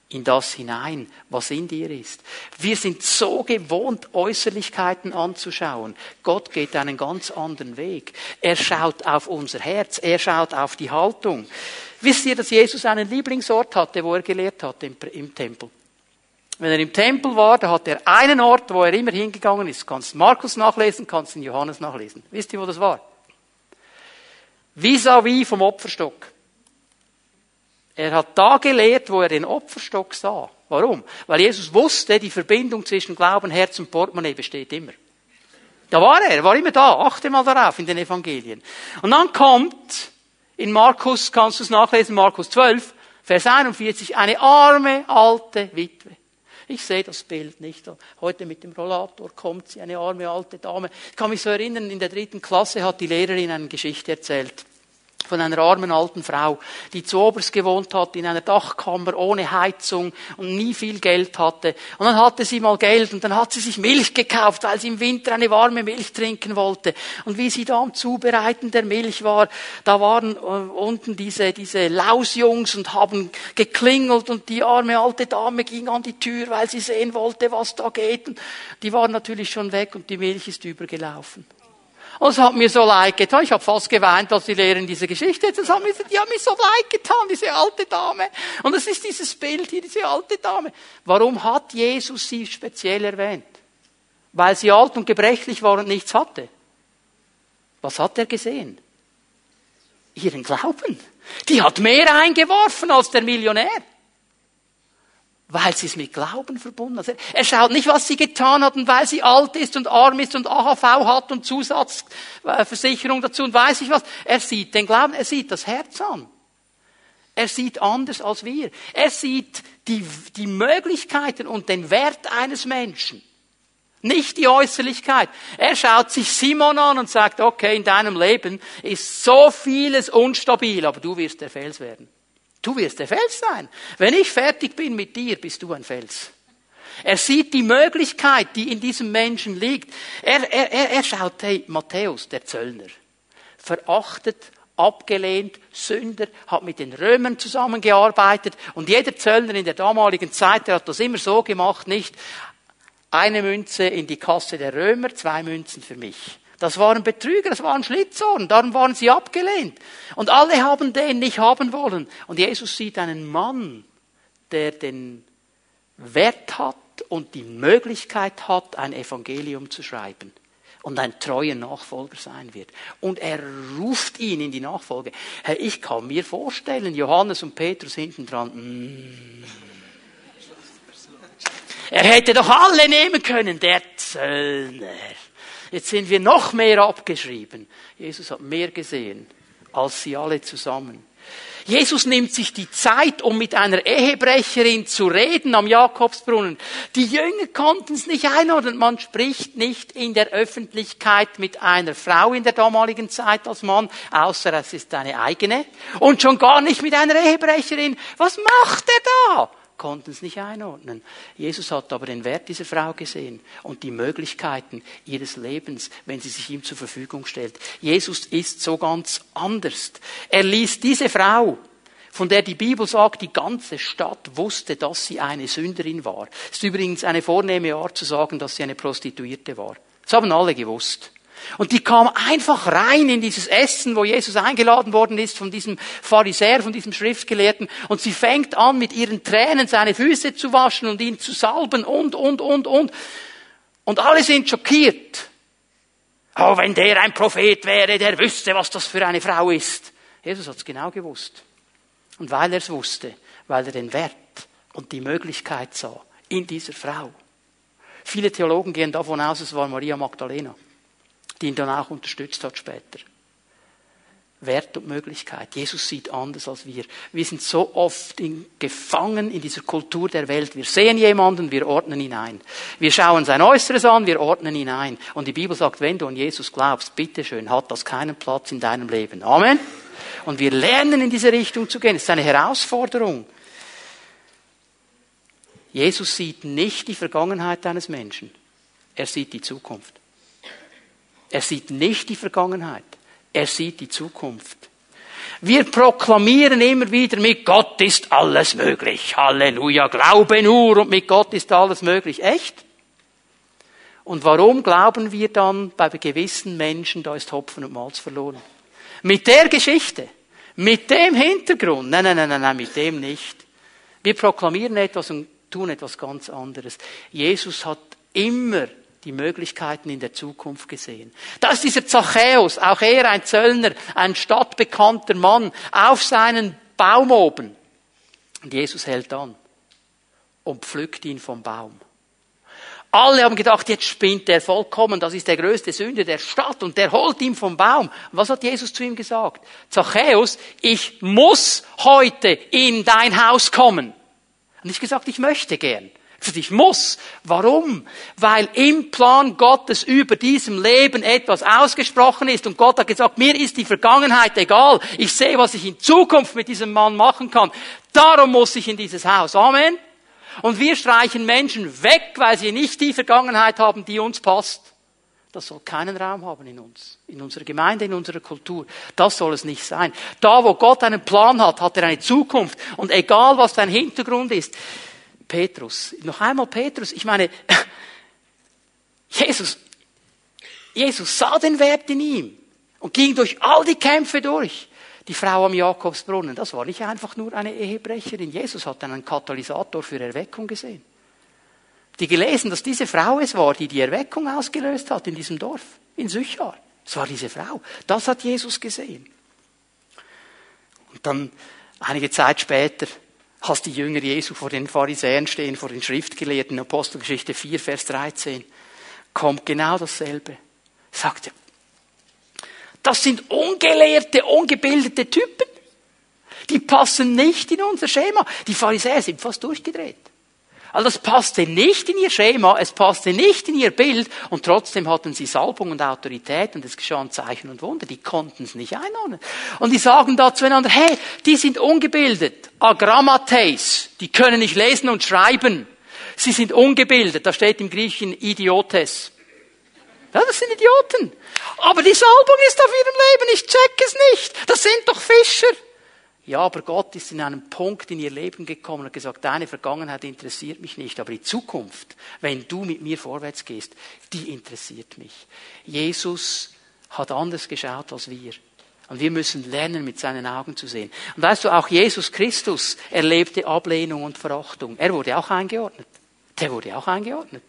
in das hinein, was in dir ist. Wir sind so gewohnt, Äußerlichkeiten anzuschauen. Gott geht einen ganz anderen Weg. Er schaut auf unser Herz. Er schaut auf die Haltung. Wisst ihr, dass Jesus einen Lieblingsort hatte, wo er gelehrt hat im, im Tempel? Wenn er im Tempel war, da hat er einen Ort, wo er immer hingegangen ist. Kannst Markus nachlesen, kannst in Johannes nachlesen. Wisst ihr, wo das war? Vis-à-vis vom Opferstock. Er hat da gelehrt, wo er den Opferstock sah. Warum? Weil Jesus wusste, die Verbindung zwischen Glauben, Herz und Portemonnaie besteht immer. Da war er, er war immer da. Achte mal darauf in den Evangelien. Und dann kommt in Markus, kannst du es nachlesen, Markus 12, Vers 41, eine arme alte Witwe. Ich sehe das Bild nicht. Heute mit dem Rollator kommt sie, eine arme alte Dame. Ich kann mich so erinnern, in der dritten Klasse hat die Lehrerin eine Geschichte erzählt von einer armen alten Frau, die zu oberst gewohnt hat, in einer Dachkammer, ohne Heizung und nie viel Geld hatte. Und dann hatte sie mal Geld und dann hat sie sich Milch gekauft, weil sie im Winter eine warme Milch trinken wollte. Und wie sie da am Zubereiten der Milch war, da waren äh, unten diese, diese Lausjungs und haben geklingelt und die arme alte Dame ging an die Tür, weil sie sehen wollte, was da geht. Und die waren natürlich schon weg und die Milch ist übergelaufen. Und es hat mir so leid getan. Ich habe fast geweint, als die Lehrerin diese Geschichte Das hat mir, die hat mir so leid getan, diese alte Dame. Und es ist dieses Bild hier, diese alte Dame. Warum hat Jesus sie speziell erwähnt? Weil sie alt und gebrechlich war und nichts hatte. Was hat er gesehen? Ihren Glauben. Die hat mehr eingeworfen als der Millionär weil sie es mit Glauben verbunden hat. Er schaut nicht, was sie getan hat und weil sie alt ist und arm ist und AHV hat und Zusatzversicherung dazu und weiß ich was. Er sieht den Glauben, er sieht das Herz an. Er sieht anders als wir. Er sieht die, die Möglichkeiten und den Wert eines Menschen. Nicht die Äußerlichkeit. Er schaut sich Simon an und sagt, okay, in deinem Leben ist so vieles unstabil, aber du wirst der Fels werden. Du wirst der Fels sein. Wenn ich fertig bin mit dir, bist du ein Fels. Er sieht die Möglichkeit, die in diesem Menschen liegt. Er, er, er, er schaut, hey, Matthäus, der Zöllner, verachtet, abgelehnt, Sünder, hat mit den Römern zusammengearbeitet und jeder Zöllner in der damaligen Zeit, der hat das immer so gemacht, nicht eine Münze in die Kasse der Römer, zwei Münzen für mich. Das waren Betrüger, das waren Schlitzohren, darum waren sie abgelehnt. Und alle haben den nicht haben wollen. Und Jesus sieht einen Mann, der den Wert hat und die Möglichkeit hat, ein Evangelium zu schreiben und ein treuer Nachfolger sein wird. Und er ruft ihn in die Nachfolge. Hey, ich kann mir vorstellen, Johannes und Petrus hinten dran, mm. er hätte doch alle nehmen können, der Zöllner. Jetzt sind wir noch mehr abgeschrieben. Jesus hat mehr gesehen als sie alle zusammen. Jesus nimmt sich die Zeit, um mit einer Ehebrecherin zu reden am Jakobsbrunnen. Die Jünger konnten es nicht einordnen. Man spricht nicht in der Öffentlichkeit mit einer Frau in der damaligen Zeit als Mann, außer es ist eine eigene. Und schon gar nicht mit einer Ehebrecherin. Was macht er da? Konnten es nicht einordnen. Jesus hat aber den Wert dieser Frau gesehen und die Möglichkeiten ihres Lebens, wenn sie sich ihm zur Verfügung stellt. Jesus ist so ganz anders. Er ließ diese Frau, von der die Bibel sagt, die ganze Stadt wusste, dass sie eine Sünderin war. Es ist übrigens eine vornehme Art zu sagen, dass sie eine Prostituierte war. Das haben alle gewusst. Und die kam einfach rein in dieses Essen, wo Jesus eingeladen worden ist von diesem Pharisäer, von diesem Schriftgelehrten. Und sie fängt an, mit ihren Tränen seine Füße zu waschen und ihn zu salben und, und, und, und. Und alle sind schockiert. Oh, wenn der ein Prophet wäre, der wüsste, was das für eine Frau ist. Jesus hat es genau gewusst. Und weil er es wusste, weil er den Wert und die Möglichkeit sah in dieser Frau. Viele Theologen gehen davon aus, es war Maria Magdalena die ihn dann auch unterstützt hat später. Wert und Möglichkeit. Jesus sieht anders als wir. Wir sind so oft in, gefangen in dieser Kultur der Welt. Wir sehen jemanden, wir ordnen ihn ein. Wir schauen sein Äußeres an, wir ordnen ihn ein. Und die Bibel sagt, wenn du an Jesus glaubst, bitteschön, hat das keinen Platz in deinem Leben. Amen. Und wir lernen in diese Richtung zu gehen. Es ist eine Herausforderung. Jesus sieht nicht die Vergangenheit eines Menschen. Er sieht die Zukunft. Er sieht nicht die Vergangenheit. Er sieht die Zukunft. Wir proklamieren immer wieder, mit Gott ist alles möglich. Halleluja, glaube nur und mit Gott ist alles möglich. Echt? Und warum glauben wir dann bei gewissen Menschen, da ist Hopfen und Malz verloren? Mit der Geschichte, mit dem Hintergrund. Nein, nein, nein, nein, nein, mit dem nicht. Wir proklamieren etwas und tun etwas ganz anderes. Jesus hat immer die Möglichkeiten in der Zukunft gesehen. Da ist dieser Zachäus, auch er ein Zöllner, ein stadtbekannter Mann, auf seinen Baum oben. Und Jesus hält an und pflückt ihn vom Baum. Alle haben gedacht, jetzt spinnt er vollkommen, das ist der größte Sünder der Stadt und der holt ihn vom Baum. Und was hat Jesus zu ihm gesagt? Zachäus, ich muss heute in dein Haus kommen. Und nicht gesagt, ich möchte gern. Ich muss. Warum? Weil im Plan Gottes über diesem Leben etwas ausgesprochen ist und Gott hat gesagt, mir ist die Vergangenheit egal. Ich sehe, was ich in Zukunft mit diesem Mann machen kann. Darum muss ich in dieses Haus. Amen. Und wir streichen Menschen weg, weil sie nicht die Vergangenheit haben, die uns passt. Das soll keinen Raum haben in uns, in unserer Gemeinde, in unserer Kultur. Das soll es nicht sein. Da, wo Gott einen Plan hat, hat er eine Zukunft. Und egal, was dein Hintergrund ist, Petrus. Noch einmal Petrus. Ich meine, Jesus, Jesus sah den Wert in ihm und ging durch all die Kämpfe durch. Die Frau am Jakobsbrunnen, das war nicht einfach nur eine Ehebrecherin. Jesus hat einen Katalysator für Erweckung gesehen. Die gelesen, dass diese Frau es war, die die Erweckung ausgelöst hat in diesem Dorf, in Sychar. Es war diese Frau. Das hat Jesus gesehen. Und dann, einige Zeit später, als die Jünger Jesu vor den Pharisäern stehen, vor den Schriftgelehrten, Apostelgeschichte 4, Vers 13, kommt genau dasselbe. Sagt er, das sind ungelehrte, ungebildete Typen. Die passen nicht in unser Schema. Die Pharisäer sind fast durchgedreht. Also das passte nicht in ihr Schema, es passte nicht in ihr Bild und trotzdem hatten sie Salbung und Autorität und es geschahen Zeichen und Wunder. Die konnten es nicht einordnen. Und die sagen da zueinander, hey, die sind ungebildet. Agrammates, die können nicht lesen und schreiben. Sie sind ungebildet. Da steht im Griechischen Idiotes. Ja, das sind Idioten. Aber die Salbung ist auf ihrem Leben. Ich check es nicht. Das sind doch Fischer. Ja, aber Gott ist in einem Punkt in ihr Leben gekommen und gesagt, deine Vergangenheit interessiert mich nicht, aber die Zukunft, wenn du mit mir vorwärts gehst, die interessiert mich. Jesus hat anders geschaut als wir. Und wir müssen lernen, mit seinen Augen zu sehen. Und weißt du, auch Jesus Christus erlebte Ablehnung und Verachtung. Er wurde auch eingeordnet. Der wurde auch eingeordnet.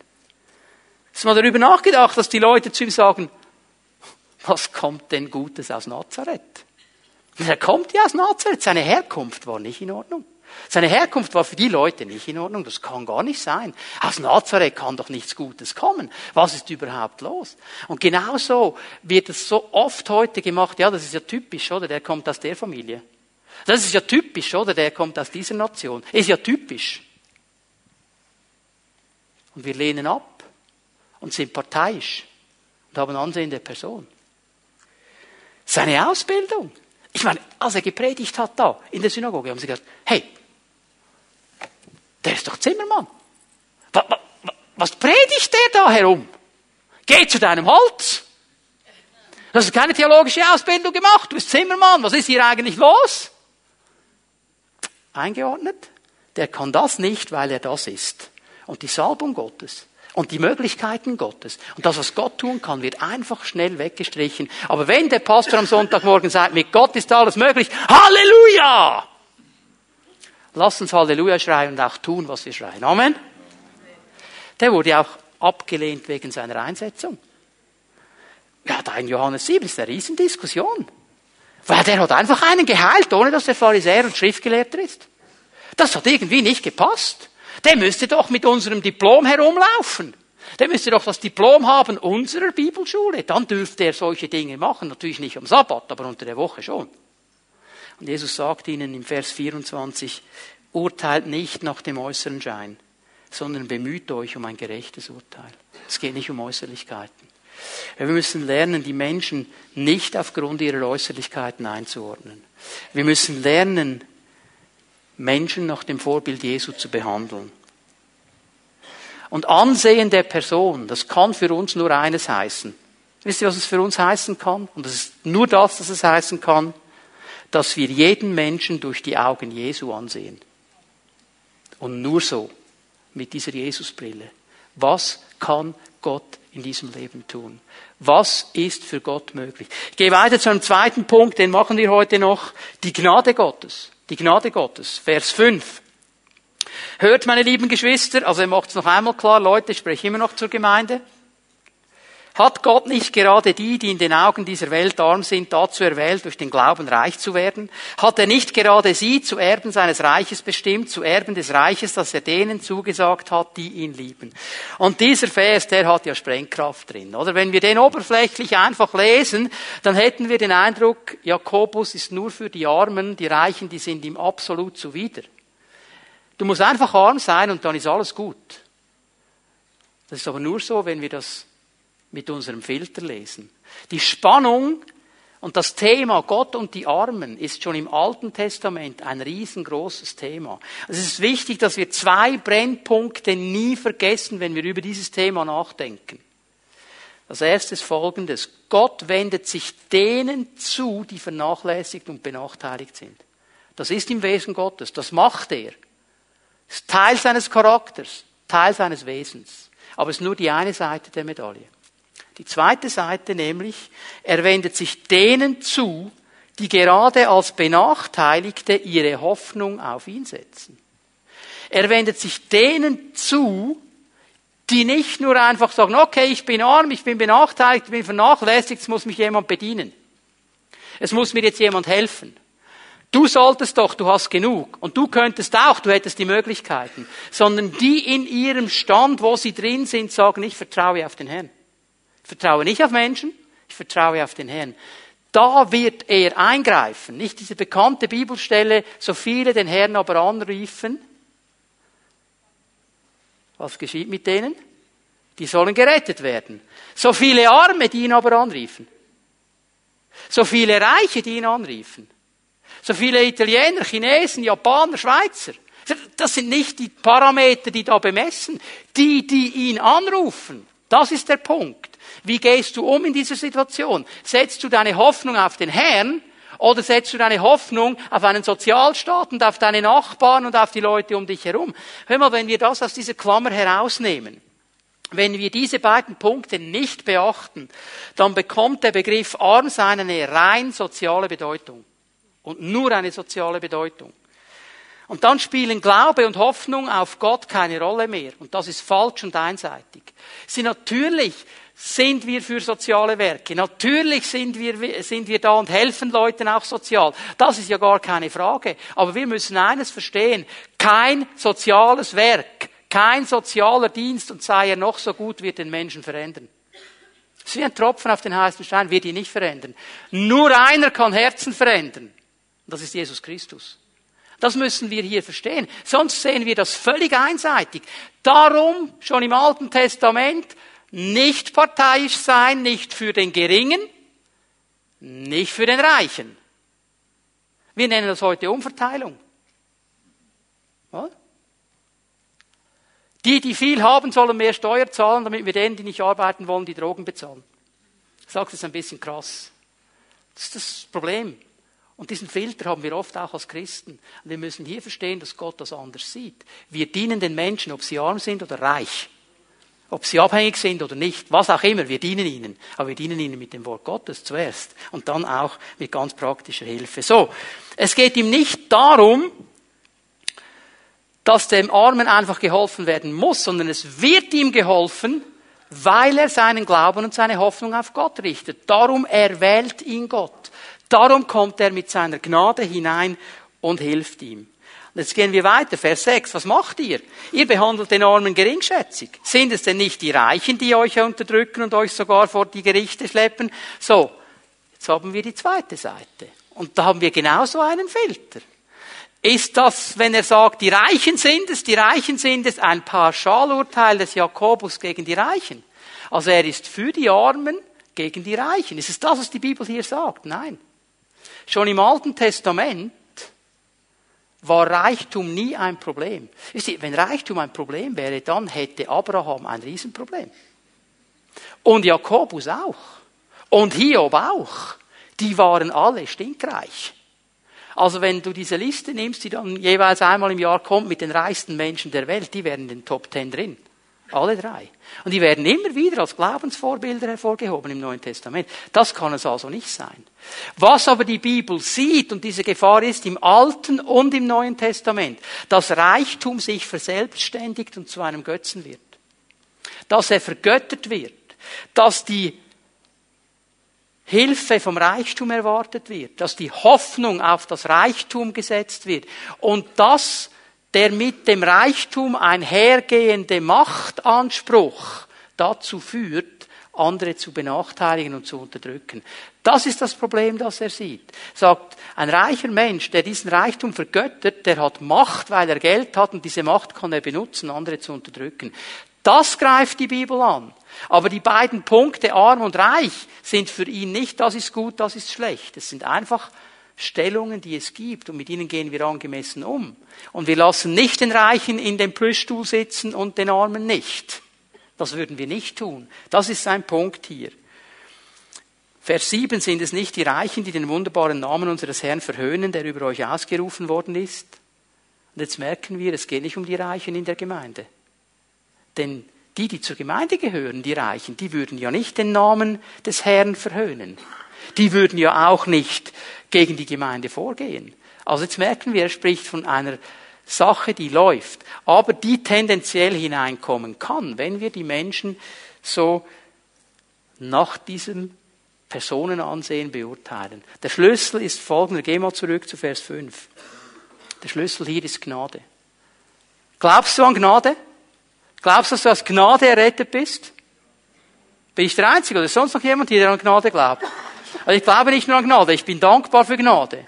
Hast du mal darüber nachgedacht, dass die Leute zu ihm sagen, was kommt denn Gutes aus Nazareth? Er kommt ja aus Nazareth. Seine Herkunft war nicht in Ordnung. Seine Herkunft war für die Leute nicht in Ordnung. Das kann gar nicht sein. Aus Nazareth kann doch nichts Gutes kommen. Was ist überhaupt los? Und genauso wird es so oft heute gemacht. Ja, das ist ja typisch, oder? Der kommt aus der Familie. Das ist ja typisch, oder? Der kommt aus dieser Nation. Ist ja typisch. Und wir lehnen ab und sind parteiisch und haben Ansehen der Person. Seine Ausbildung, ich meine, als er gepredigt hat da in der Synagoge, haben sie gesagt, hey, Der ist doch Zimmermann. Was predigt der da herum? Geh zu deinem Holz. Du hast keine theologische Ausbildung gemacht. Du bist Zimmermann. Was ist hier eigentlich los? Eingeordnet? Der kann das nicht, weil er das ist. Und die Salbung Gottes und die Möglichkeiten Gottes und das, was Gott tun kann, wird einfach schnell weggestrichen. Aber wenn der Pastor am Sonntagmorgen sagt, mit Gott ist alles möglich, Halleluja! Lass uns Halleluja schreien und auch tun, was wir schreien. Amen. Der wurde auch abgelehnt wegen seiner Einsetzung. Ja, da in Johannes 7 ist eine Riesendiskussion. Weil der hat einfach einen geheilt, ohne dass er Pharisäer und Schriftgelehrter ist. Das hat irgendwie nicht gepasst. Der müsste doch mit unserem Diplom herumlaufen. Der müsste doch das Diplom haben unserer Bibelschule. Dann dürfte er solche Dinge machen. Natürlich nicht am Sabbat, aber unter der Woche schon. Und Jesus sagt ihnen im Vers 24, urteilt nicht nach dem äußeren Schein, sondern bemüht euch um ein gerechtes Urteil. Es geht nicht um Äußerlichkeiten. Wir müssen lernen, die Menschen nicht aufgrund ihrer Äußerlichkeiten einzuordnen. Wir müssen lernen, Menschen nach dem Vorbild Jesu zu behandeln. Und Ansehen der Person, das kann für uns nur eines heißen. Wisst ihr, was es für uns heißen kann? Und das ist nur das, was es heißen kann, dass wir jeden Menschen durch die Augen Jesu ansehen. Und nur so, mit dieser Jesusbrille. Was kann Gott in diesem Leben tun? Was ist für Gott möglich? Ich gehe weiter zu einem zweiten Punkt, den machen wir heute noch. Die Gnade Gottes. Die Gnade Gottes. Vers 5. Hört, meine lieben Geschwister, also er macht es noch einmal klar, Leute, ich spreche immer noch zur Gemeinde. Hat Gott nicht gerade die, die in den Augen dieser Welt arm sind, dazu erwählt, durch den Glauben reich zu werden? Hat er nicht gerade sie zu Erben seines Reiches bestimmt, zu Erben des Reiches, das er denen zugesagt hat, die ihn lieben? Und dieser Vers, der hat ja Sprengkraft drin, oder? Wenn wir den oberflächlich einfach lesen, dann hätten wir den Eindruck, Jakobus ist nur für die Armen, die Reichen, die sind ihm absolut zuwider. Du musst einfach arm sein und dann ist alles gut. Das ist aber nur so, wenn wir das mit unserem Filter lesen. Die Spannung und das Thema Gott und die Armen ist schon im Alten Testament ein riesengroßes Thema. Es ist wichtig, dass wir zwei Brennpunkte nie vergessen, wenn wir über dieses Thema nachdenken. Das erste ist folgendes. Gott wendet sich denen zu, die vernachlässigt und benachteiligt sind. Das ist im Wesen Gottes. Das macht er. Ist Teil seines Charakters, Teil seines Wesens. Aber es ist nur die eine Seite der Medaille. Die zweite Seite nämlich, er wendet sich denen zu, die gerade als Benachteiligte ihre Hoffnung auf ihn setzen. Er wendet sich denen zu, die nicht nur einfach sagen, okay, ich bin arm, ich bin benachteiligt, ich bin vernachlässigt, es muss mich jemand bedienen. Es muss mir jetzt jemand helfen. Du solltest doch, du hast genug. Und du könntest auch, du hättest die Möglichkeiten. Sondern die in ihrem Stand, wo sie drin sind, sagen, ich vertraue auf den Herrn. Vertraue nicht auf Menschen, ich vertraue auf den Herrn. Da wird er eingreifen. Nicht diese bekannte Bibelstelle, so viele den Herrn aber anriefen. Was geschieht mit denen? Die sollen gerettet werden. So viele Arme, die ihn aber anriefen. So viele Reiche, die ihn anriefen. So viele Italiener, Chinesen, Japaner, Schweizer. Das sind nicht die Parameter, die da bemessen. Die, die ihn anrufen. Das ist der Punkt. Wie gehst du um in dieser Situation? Setzt du deine Hoffnung auf den Herrn oder setzt du deine Hoffnung auf einen Sozialstaat und auf deine Nachbarn und auf die Leute um dich herum? Hör mal, wenn wir das aus dieser Klammer herausnehmen, wenn wir diese beiden Punkte nicht beachten, dann bekommt der Begriff arm sein eine rein soziale Bedeutung. Und nur eine soziale Bedeutung. Und dann spielen Glaube und Hoffnung auf Gott keine Rolle mehr. Und das ist falsch und einseitig. Sie natürlich sind wir für soziale Werke. Natürlich sind wir, sind wir da und helfen Leuten auch sozial. Das ist ja gar keine Frage. Aber wir müssen eines verstehen. Kein soziales Werk, kein sozialer Dienst und sei er noch so gut, wird den Menschen verändern. Es ist wie ein Tropfen auf den heißen Stein, wird ihn nicht verändern. Nur einer kann Herzen verändern. Und das ist Jesus Christus. Das müssen wir hier verstehen. Sonst sehen wir das völlig einseitig. Darum, schon im Alten Testament, nicht parteiisch sein, nicht für den Geringen, nicht für den Reichen. Wir nennen das heute Umverteilung. Die, die viel haben, sollen mehr Steuer zahlen, damit wir denen, die nicht arbeiten wollen, die Drogen bezahlen. Ich sage das ein bisschen krass. Das ist das Problem. Und diesen Filter haben wir oft auch als Christen. Und wir müssen hier verstehen, dass Gott das anders sieht. Wir dienen den Menschen, ob sie arm sind oder reich. Ob sie abhängig sind oder nicht, was auch immer, wir dienen ihnen. Aber wir dienen ihnen mit dem Wort Gottes zuerst und dann auch mit ganz praktischer Hilfe. So, es geht ihm nicht darum, dass dem Armen einfach geholfen werden muss, sondern es wird ihm geholfen, weil er seinen Glauben und seine Hoffnung auf Gott richtet. Darum erwählt ihn Gott. Darum kommt er mit seiner Gnade hinein und hilft ihm. Jetzt gehen wir weiter. Vers 6. Was macht ihr? Ihr behandelt den Armen geringschätzig. Sind es denn nicht die Reichen, die euch unterdrücken und euch sogar vor die Gerichte schleppen? So. Jetzt haben wir die zweite Seite. Und da haben wir genauso einen Filter. Ist das, wenn er sagt, die Reichen sind es, die Reichen sind es, ein Pauschalurteil des Jakobus gegen die Reichen? Also er ist für die Armen gegen die Reichen. Ist es das, was die Bibel hier sagt? Nein. Schon im Alten Testament war Reichtum nie ein Problem. Wenn Reichtum ein Problem wäre, dann hätte Abraham ein Riesenproblem. Und Jakobus auch. Und Hiob auch. Die waren alle stinkreich. Also wenn du diese Liste nimmst, die dann jeweils einmal im Jahr kommt mit den reichsten Menschen der Welt, die wären in den Top Ten drin. Alle drei. Und die werden immer wieder als Glaubensvorbilder hervorgehoben im Neuen Testament. Das kann es also nicht sein. Was aber die Bibel sieht, und diese Gefahr ist im Alten und im Neuen Testament, dass Reichtum sich verselbstständigt und zu einem Götzen wird. Dass er vergöttert wird. Dass die Hilfe vom Reichtum erwartet wird, dass die Hoffnung auf das Reichtum gesetzt wird und dass der mit dem Reichtum einhergehende Machtanspruch dazu führt, andere zu benachteiligen und zu unterdrücken. Das ist das Problem, das er sieht. Sagt, ein reicher Mensch, der diesen Reichtum vergöttert, der hat Macht, weil er Geld hat und diese Macht kann er benutzen, andere zu unterdrücken. Das greift die Bibel an. Aber die beiden Punkte, arm und reich, sind für ihn nicht, das ist gut, das ist schlecht. Es sind einfach Stellungen, die es gibt und mit ihnen gehen wir angemessen um. Und wir lassen nicht den Reichen in dem Plüschstuhl sitzen und den Armen nicht. Das würden wir nicht tun. Das ist sein Punkt hier. Vers 7 sind es nicht die Reichen, die den wunderbaren Namen unseres Herrn verhöhnen, der über euch ausgerufen worden ist. Und jetzt merken wir, es geht nicht um die Reichen in der Gemeinde. Denn die, die zur Gemeinde gehören, die Reichen, die würden ja nicht den Namen des Herrn verhöhnen. Die würden ja auch nicht gegen die Gemeinde vorgehen. Also jetzt merken wir, er spricht von einer Sache, die läuft, aber die tendenziell hineinkommen kann, wenn wir die Menschen so nach diesem Personenansehen beurteilen. Der Schlüssel ist folgender. Geh mal zurück zu Vers 5. Der Schlüssel hier ist Gnade. Glaubst du an Gnade? Glaubst du, dass du aus Gnade errettet bist? Bin ich der Einzige oder ist sonst noch jemand der an Gnade glaubt? Also ich glaube nicht nur an Gnade, ich bin dankbar für Gnade.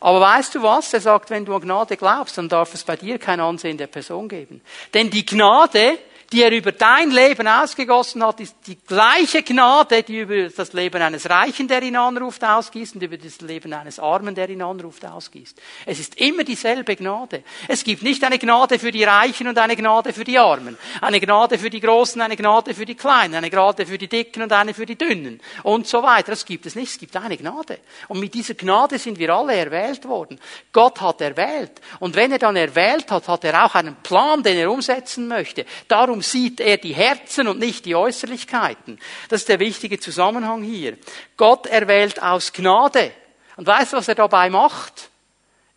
Aber weißt du was? Er sagt, wenn du an Gnade glaubst, dann darf es bei dir kein Ansehen der Person geben. Denn die Gnade die er über dein Leben ausgegossen hat, ist die gleiche Gnade, die über das Leben eines Reichen, der ihn anruft, ausgießt und über das Leben eines Armen, der ihn anruft, ausgießt. Es ist immer dieselbe Gnade. Es gibt nicht eine Gnade für die Reichen und eine Gnade für die Armen. Eine Gnade für die Großen, eine Gnade für die Kleinen, eine Gnade für die Dicken und eine für die Dünnen und so weiter. Das gibt es nicht. Es gibt eine Gnade. Und mit dieser Gnade sind wir alle erwählt worden. Gott hat erwählt. Und wenn er dann erwählt hat, hat er auch einen Plan, den er umsetzen möchte. Darum sieht er die Herzen und nicht die Äußerlichkeiten. Das ist der wichtige Zusammenhang hier. Gott erwählt aus Gnade. Und weißt du, was er dabei macht?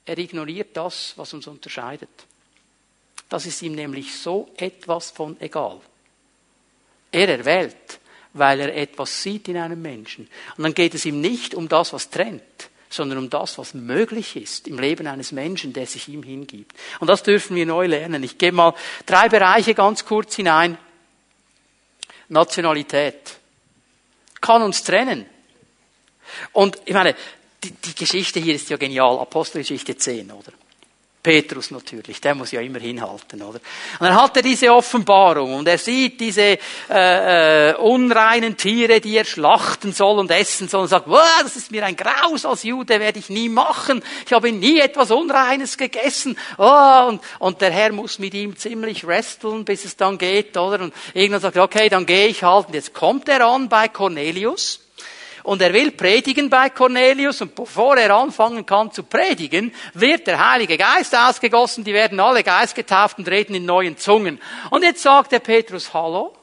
Er ignoriert das, was uns unterscheidet. Das ist ihm nämlich so etwas von egal. Er erwählt, weil er etwas sieht in einem Menschen. Und dann geht es ihm nicht um das, was trennt, sondern um das, was möglich ist im Leben eines Menschen, der sich ihm hingibt. Und das dürfen wir neu lernen. Ich gebe mal drei Bereiche ganz kurz hinein. Nationalität kann uns trennen. Und ich meine, die, die Geschichte hier ist ja genial. Apostelgeschichte 10, oder? Petrus natürlich, der muss ja immer hinhalten, oder? Und dann hat er diese Offenbarung und er sieht diese äh, äh, unreinen Tiere, die er schlachten soll und essen soll und sagt, das ist mir ein Graus als Jude, werde ich nie machen. Ich habe nie etwas Unreines gegessen. Oh, und, und der Herr muss mit ihm ziemlich wresteln, bis es dann geht, oder? Und irgendwann sagt er, okay, dann gehe ich halt. Und jetzt kommt er an bei Cornelius und er will predigen bei Cornelius und bevor er anfangen kann zu predigen, wird der Heilige Geist ausgegossen, die werden alle Geist getauft und reden in neuen Zungen. Und jetzt sagt der Petrus, hallo?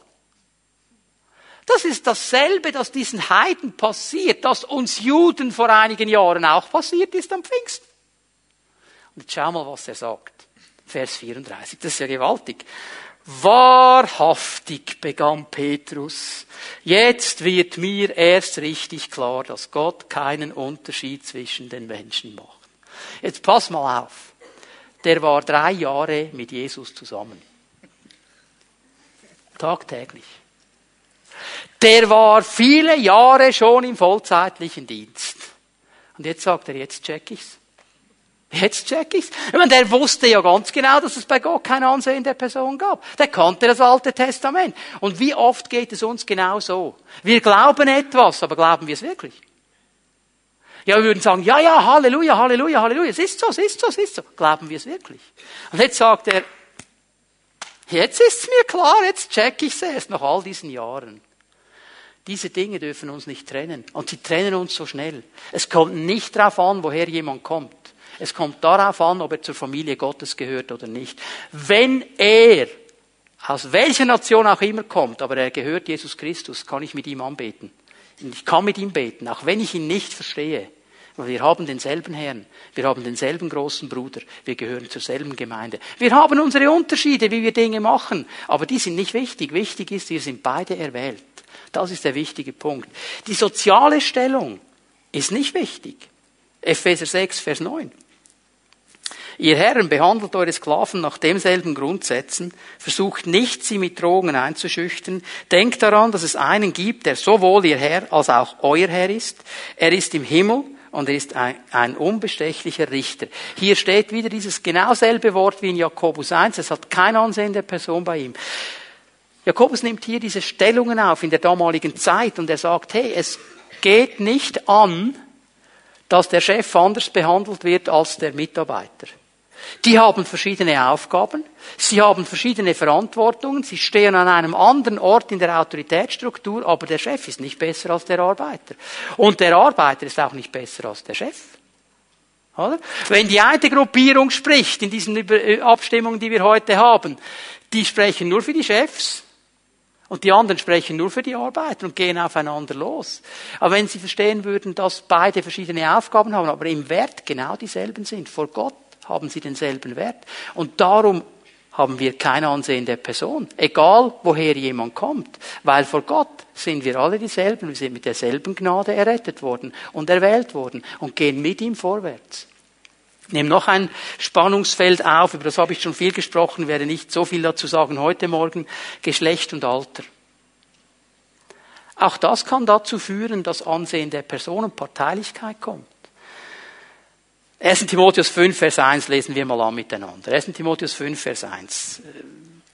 Das ist dasselbe, das diesen Heiden passiert, das uns Juden vor einigen Jahren auch passiert ist am Pfingsten. Und jetzt schau mal, was er sagt. Vers 34. Das ist ja gewaltig. Wahrhaftig begann Petrus. Jetzt wird mir erst richtig klar, dass Gott keinen Unterschied zwischen den Menschen macht. Jetzt pass mal auf. Der war drei Jahre mit Jesus zusammen. Tagtäglich. Der war viele Jahre schon im vollzeitlichen Dienst. Und jetzt sagt er, jetzt check ich's. Jetzt check ich's. Ich meine, der wusste ja ganz genau, dass es bei Gott kein Ansehen der Person gab. Der kannte das Alte Testament. Und wie oft geht es uns genau so? Wir glauben etwas, aber glauben wir es wirklich? Ja, wir würden sagen, ja, ja, Halleluja, Halleluja, Halleluja. Es ist so, es ist so, es ist so. Glauben wir es wirklich? Und jetzt sagt er, jetzt ist es mir klar, jetzt check ich's erst nach all diesen Jahren. Diese Dinge dürfen uns nicht trennen. Und sie trennen uns so schnell. Es kommt nicht darauf an, woher jemand kommt. Es kommt darauf an, ob er zur Familie Gottes gehört oder nicht. Wenn er aus welcher Nation auch immer kommt, aber er gehört Jesus Christus, kann ich mit ihm anbeten. Ich kann mit ihm beten, auch wenn ich ihn nicht verstehe. Wir haben denselben Herrn, wir haben denselben großen Bruder, wir gehören zur selben Gemeinde. Wir haben unsere Unterschiede, wie wir Dinge machen, aber die sind nicht wichtig. Wichtig ist, wir sind beide erwählt. Das ist der wichtige Punkt. Die soziale Stellung ist nicht wichtig. Epheser 6, Vers 9. Ihr Herren behandelt eure Sklaven nach demselben Grundsätzen, versucht nicht, sie mit Drogen einzuschüchtern, denkt daran, dass es einen gibt, der sowohl ihr Herr als auch euer Herr ist. Er ist im Himmel und er ist ein, ein unbestechlicher Richter. Hier steht wieder dieses genau selbe Wort wie in Jakobus 1. Es hat kein Ansehen der Person bei ihm. Jakobus nimmt hier diese Stellungen auf in der damaligen Zeit und er sagt, hey, es geht nicht an, dass der Chef anders behandelt wird als der Mitarbeiter. Die haben verschiedene Aufgaben, sie haben verschiedene Verantwortungen, sie stehen an einem anderen Ort in der Autoritätsstruktur, aber der Chef ist nicht besser als der Arbeiter. Und der Arbeiter ist auch nicht besser als der Chef. Oder? Wenn die eine Gruppierung spricht, in diesen äh, Abstimmungen, die wir heute haben, die sprechen nur für die Chefs, und die anderen sprechen nur für die Arbeiter und gehen aufeinander los. Aber wenn sie verstehen würden, dass beide verschiedene Aufgaben haben, aber im Wert genau dieselben sind, vor Gott haben sie denselben Wert. Und darum haben wir kein Ansehen der Person, egal woher jemand kommt, weil vor Gott sind wir alle dieselben, wir sind mit derselben Gnade errettet worden und erwählt worden und gehen mit ihm vorwärts. Ich nehme noch ein Spannungsfeld auf, über das habe ich schon viel gesprochen, werde nicht so viel dazu sagen heute Morgen, Geschlecht und Alter. Auch das kann dazu führen, dass Ansehen der Person und Parteilichkeit kommt. 1. Timotheus 5, Vers 1 lesen wir mal an miteinander. 1. Timotheus 5, Vers 1.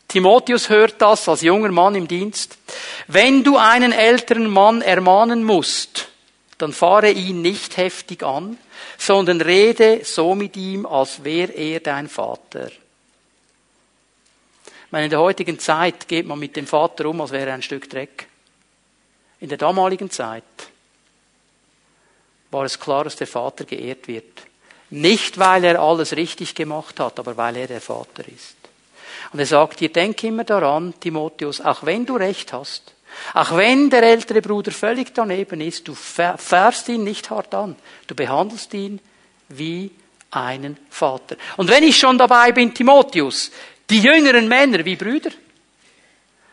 Timotheus hört das als junger Mann im Dienst. Wenn du einen älteren Mann ermahnen musst, dann fahre ihn nicht heftig an, sondern rede so mit ihm, als wäre er dein Vater. Ich meine, in der heutigen Zeit geht man mit dem Vater um, als wäre er ein Stück Dreck. In der damaligen Zeit war es klar, dass der Vater geehrt wird. Nicht, weil er alles richtig gemacht hat, aber weil er der Vater ist. Und er sagt dir, denk immer daran, Timotheus, auch wenn du recht hast, auch wenn der ältere Bruder völlig daneben ist, du fährst ihn nicht hart an. Du behandelst ihn wie einen Vater. Und wenn ich schon dabei bin, Timotheus, die jüngeren Männer wie Brüder,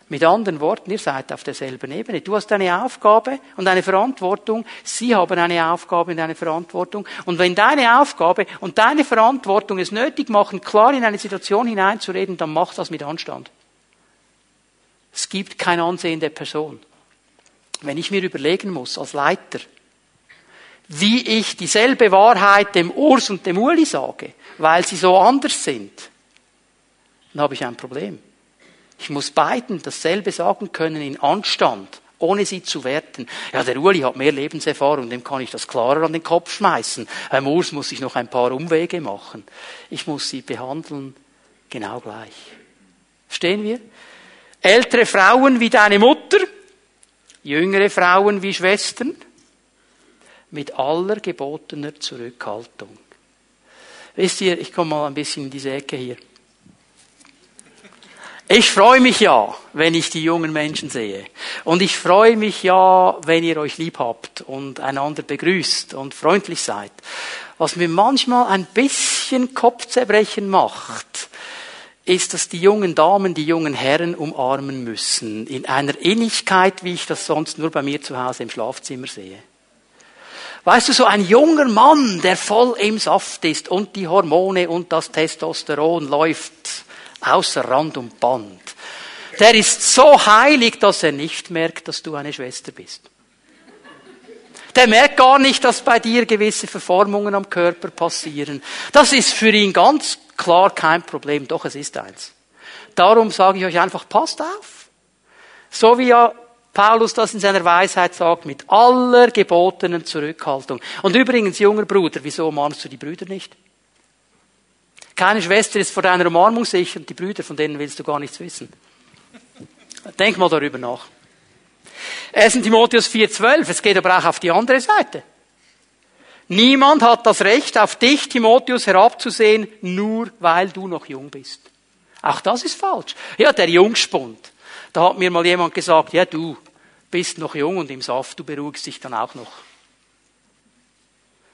mit anderen Worten, ihr seid auf derselben Ebene. Du hast eine Aufgabe und eine Verantwortung. Sie haben eine Aufgabe und eine Verantwortung. Und wenn deine Aufgabe und deine Verantwortung es nötig machen, klar in eine Situation hineinzureden, dann mach das mit Anstand. Es gibt kein Ansehen der Person. Wenn ich mir überlegen muss, als Leiter, wie ich dieselbe Wahrheit dem Urs und dem Uli sage, weil sie so anders sind, dann habe ich ein Problem. Ich muss beiden dasselbe sagen können in Anstand, ohne sie zu werten. Ja, der Uli hat mehr Lebenserfahrung, dem kann ich das klarer an den Kopf schmeißen. Beim Urs muss ich noch ein paar Umwege machen. Ich muss sie behandeln genau gleich. Verstehen wir? Ältere Frauen wie deine Mutter, jüngere Frauen wie Schwestern, mit aller gebotener Zurückhaltung. Wisst ihr, ich komme mal ein bisschen in diese Ecke hier. Ich freue mich ja, wenn ich die jungen Menschen sehe. Und ich freue mich ja, wenn ihr euch lieb habt und einander begrüßt und freundlich seid. Was mir manchmal ein bisschen Kopfzerbrechen macht, ist, dass die jungen Damen die jungen Herren umarmen müssen. In einer Innigkeit, wie ich das sonst nur bei mir zu Hause im Schlafzimmer sehe. Weißt du, so ein junger Mann, der voll im Saft ist und die Hormone und das Testosteron läuft außer Rand und Band. Der ist so heilig, dass er nicht merkt, dass du eine Schwester bist. Der merkt gar nicht, dass bei dir gewisse Verformungen am Körper passieren. Das ist für ihn ganz klar kein Problem. Doch, es ist eins. Darum sage ich euch einfach, passt auf. So wie ja Paulus das in seiner Weisheit sagt, mit aller gebotenen Zurückhaltung. Und übrigens, junger Bruder, wieso umarmst du die Brüder nicht? Keine Schwester ist vor deiner Umarmung sicher und die Brüder, von denen willst du gar nichts wissen. Denk mal darüber nach. 1. Timotheus 4,12, es geht aber auch auf die andere Seite. Niemand hat das Recht, auf dich, Timotheus, herabzusehen, nur weil du noch jung bist. Auch das ist falsch. Ja, der Jungspund. Da hat mir mal jemand gesagt, ja du, bist noch jung und im Saft, du beruhigst dich dann auch noch.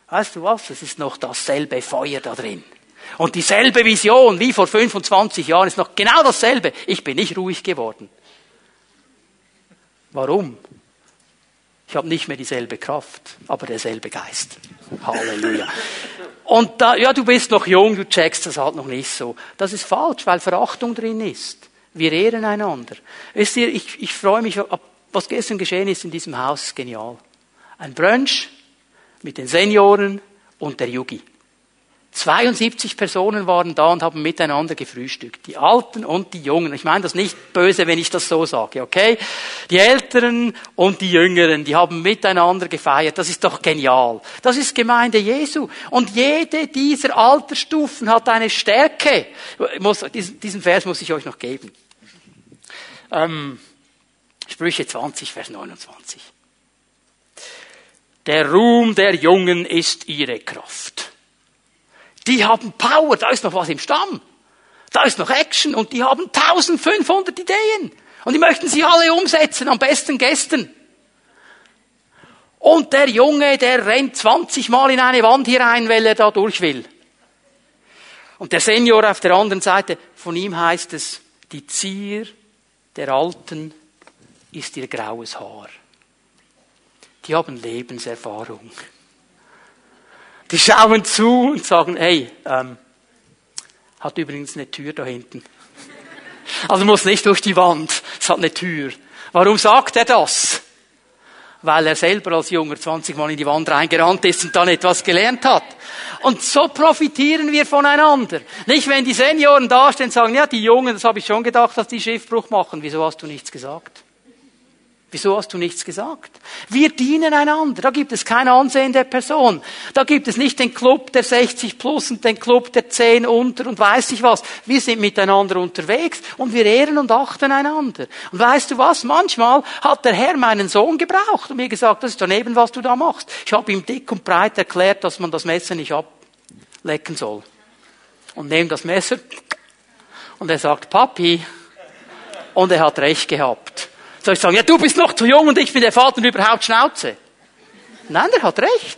Weißt du was? Es ist noch dasselbe Feuer da drin. Und dieselbe Vision wie vor 25 Jahren ist noch genau dasselbe. Ich bin nicht ruhig geworden. Warum? Ich habe nicht mehr dieselbe Kraft, aber derselbe Geist. Halleluja. Und da, ja, du bist noch jung, du checkst das halt noch nicht so. Das ist falsch, weil Verachtung drin ist. Wir ehren einander. Wisst ihr, ich, ich freue mich was gestern geschehen ist in diesem Haus, ist genial. Ein Brunch mit den Senioren und der Yugi. 72 Personen waren da und haben miteinander gefrühstückt. Die Alten und die Jungen. Ich meine das nicht böse, wenn ich das so sage, okay? Die Älteren und die Jüngeren, die haben miteinander gefeiert. Das ist doch genial. Das ist Gemeinde Jesu. Und jede dieser Altersstufen hat eine Stärke. Muss, diesen Vers muss ich euch noch geben. Ähm, Sprüche 20, Vers 29. Der Ruhm der Jungen ist ihre Kraft. Die haben Power, da ist noch was im Stamm. Da ist noch Action und die haben 1500 Ideen. Und die möchten sie alle umsetzen, am besten gestern. Und der Junge, der rennt 20 Mal in eine Wand hinein, weil er da durch will. Und der Senior auf der anderen Seite, von ihm heißt es, die Zier der Alten ist ihr graues Haar. Die haben Lebenserfahrung. Die schauen zu und sagen, hey, ähm, hat übrigens eine Tür da hinten. Also muss nicht durch die Wand, es hat eine Tür. Warum sagt er das? Weil er selber als Junger 20 Mal in die Wand reingerannt ist und dann etwas gelernt hat. Und so profitieren wir voneinander. Nicht, wenn die Senioren dastehen und sagen, ja, die Jungen, das habe ich schon gedacht, dass die Schiffbruch machen. Wieso hast du nichts gesagt? Wieso hast du nichts gesagt? Wir dienen einander. Da gibt es kein Ansehen der Person. Da gibt es nicht den Club der 60 plus und den Club der 10 unter und weiß ich was. Wir sind miteinander unterwegs und wir ehren und achten einander. Und weißt du was? Manchmal hat der Herr meinen Sohn gebraucht und mir gesagt, das ist daneben, was du da machst. Ich habe ihm dick und breit erklärt, dass man das Messer nicht ablecken soll. Und nehme das Messer und er sagt, Papi. Und er hat recht gehabt. Soll ich sagen, ja, du bist noch zu jung und ich bin der Vater und überhaupt Schnauze? Nein, er hat recht.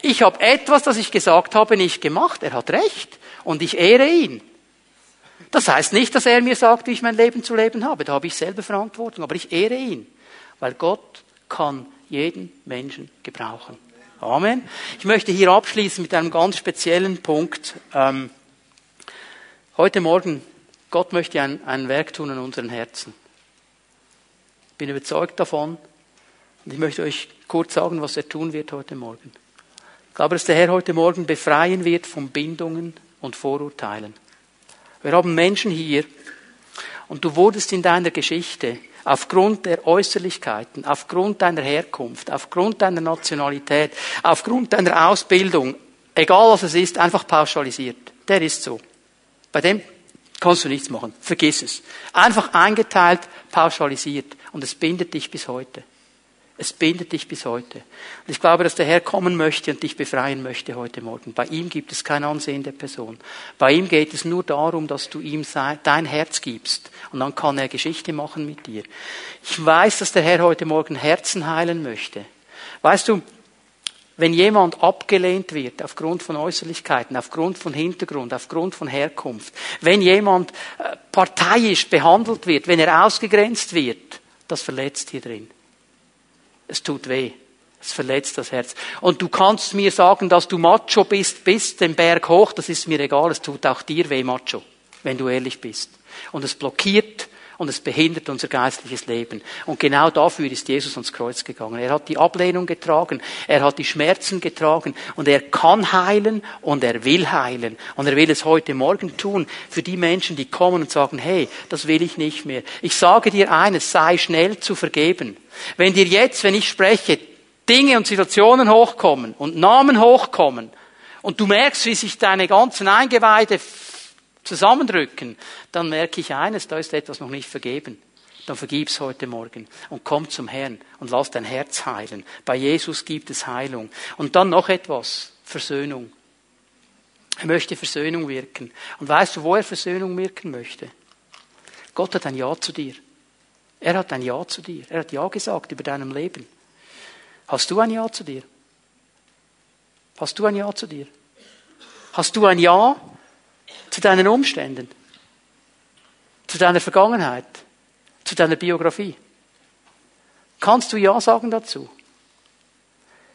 Ich habe etwas, das ich gesagt habe, nicht gemacht. Er hat recht. Und ich ehre ihn. Das heißt nicht, dass er mir sagt, wie ich mein Leben zu leben habe. Da habe ich selber Verantwortung. Aber ich ehre ihn. Weil Gott kann jeden Menschen gebrauchen. Amen. Ich möchte hier abschließen mit einem ganz speziellen Punkt. Ähm, heute Morgen, Gott möchte ein, ein Werk tun in unseren Herzen bin überzeugt davon, Und ich möchte euch kurz sagen, was er tun wird heute Morgen. Ich glaube, dass der Herr heute Morgen befreien wird von Bindungen und Vorurteilen. Wir haben Menschen hier und du wurdest in deiner Geschichte aufgrund der Äußerlichkeiten, aufgrund deiner Herkunft, aufgrund deiner Nationalität, aufgrund deiner Ausbildung, egal was es ist, einfach pauschalisiert. Der ist so. Bei dem kannst du nichts machen. Vergiss es. Einfach eingeteilt, pauschalisiert. Und es bindet dich bis heute. Es bindet dich bis heute. Und ich glaube, dass der Herr kommen möchte und dich befreien möchte heute Morgen. Bei ihm gibt es kein Ansehen der Person. Bei ihm geht es nur darum, dass du ihm dein Herz gibst. Und dann kann er Geschichte machen mit dir. Ich weiß, dass der Herr heute Morgen Herzen heilen möchte. Weißt du, wenn jemand abgelehnt wird aufgrund von Äußerlichkeiten, aufgrund von Hintergrund, aufgrund von Herkunft, wenn jemand äh, parteiisch behandelt wird, wenn er ausgegrenzt wird, das verletzt hier drin. Es tut weh. Es verletzt das Herz. Und du kannst mir sagen, dass du Macho bist, bis den Berg hoch, das ist mir egal. Es tut auch dir weh, Macho, wenn du ehrlich bist. Und es blockiert und es behindert unser geistliches Leben. Und genau dafür ist Jesus ans Kreuz gegangen. Er hat die Ablehnung getragen, er hat die Schmerzen getragen und er kann heilen und er will heilen. Und er will es heute Morgen tun für die Menschen, die kommen und sagen, hey, das will ich nicht mehr. Ich sage dir eines, sei schnell zu vergeben. Wenn dir jetzt, wenn ich spreche, Dinge und Situationen hochkommen und Namen hochkommen und du merkst, wie sich deine ganzen Eingeweide zusammendrücken, dann merke ich eines, da ist etwas noch nicht vergeben. Dann vergib's heute Morgen und komm zum Herrn und lass dein Herz heilen. Bei Jesus gibt es Heilung. Und dann noch etwas, Versöhnung. Er möchte Versöhnung wirken. Und weißt du, wo er Versöhnung wirken möchte? Gott hat ein Ja zu dir. Er hat ein Ja zu dir. Er hat Ja gesagt über deinem Leben. Hast du ein Ja zu dir? Hast du ein Ja zu dir? Hast du ein Ja zu deinen Umständen? Zu deiner Vergangenheit? Zu deiner Biografie? Kannst du Ja sagen dazu?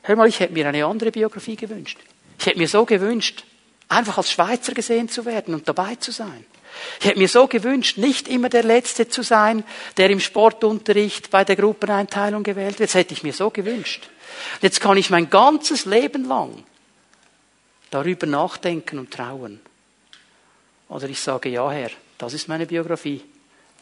Hör mal, ich hätte mir eine andere Biografie gewünscht. Ich hätte mir so gewünscht, einfach als Schweizer gesehen zu werden und dabei zu sein. Ich hätte mir so gewünscht, nicht immer der Letzte zu sein, der im Sportunterricht bei der Gruppeneinteilung gewählt wird. Das hätte ich mir so gewünscht. Jetzt kann ich mein ganzes Leben lang darüber nachdenken und trauen. Oder ich sage, ja Herr, das ist meine Biografie,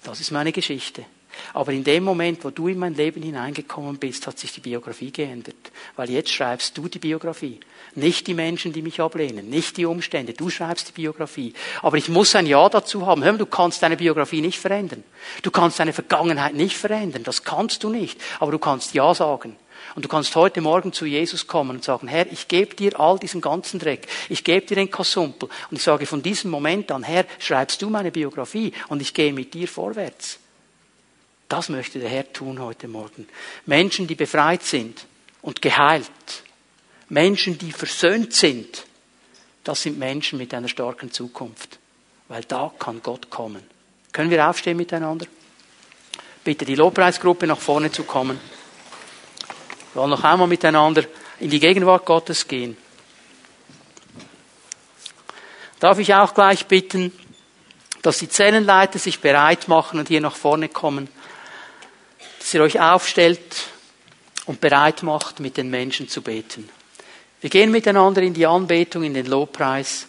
das ist meine Geschichte. Aber in dem Moment, wo du in mein Leben hineingekommen bist, hat sich die Biografie geändert. Weil jetzt schreibst du die Biografie. Nicht die Menschen, die mich ablehnen, nicht die Umstände. Du schreibst die Biografie. Aber ich muss ein Ja dazu haben. Hör mal, du kannst deine Biografie nicht verändern. Du kannst deine Vergangenheit nicht verändern. Das kannst du nicht. Aber du kannst Ja sagen. Und du kannst heute Morgen zu Jesus kommen und sagen, Herr, ich gebe dir all diesen ganzen Dreck. Ich gebe dir den Kasumpel. Und ich sage von diesem Moment an, Herr, schreibst du meine Biografie und ich gehe mit dir vorwärts. Das möchte der Herr tun heute Morgen. Menschen, die befreit sind und geheilt. Menschen, die versöhnt sind. Das sind Menschen mit einer starken Zukunft. Weil da kann Gott kommen. Können wir aufstehen miteinander? Bitte die Lobpreisgruppe nach vorne zu kommen. Wir wollen noch einmal miteinander in die Gegenwart Gottes gehen. Darf ich auch gleich bitten, dass die Zellenleiter sich bereit machen und hier nach vorne kommen dass ihr euch aufstellt und bereit macht, mit den Menschen zu beten. Wir gehen miteinander in die Anbetung, in den Lobpreis.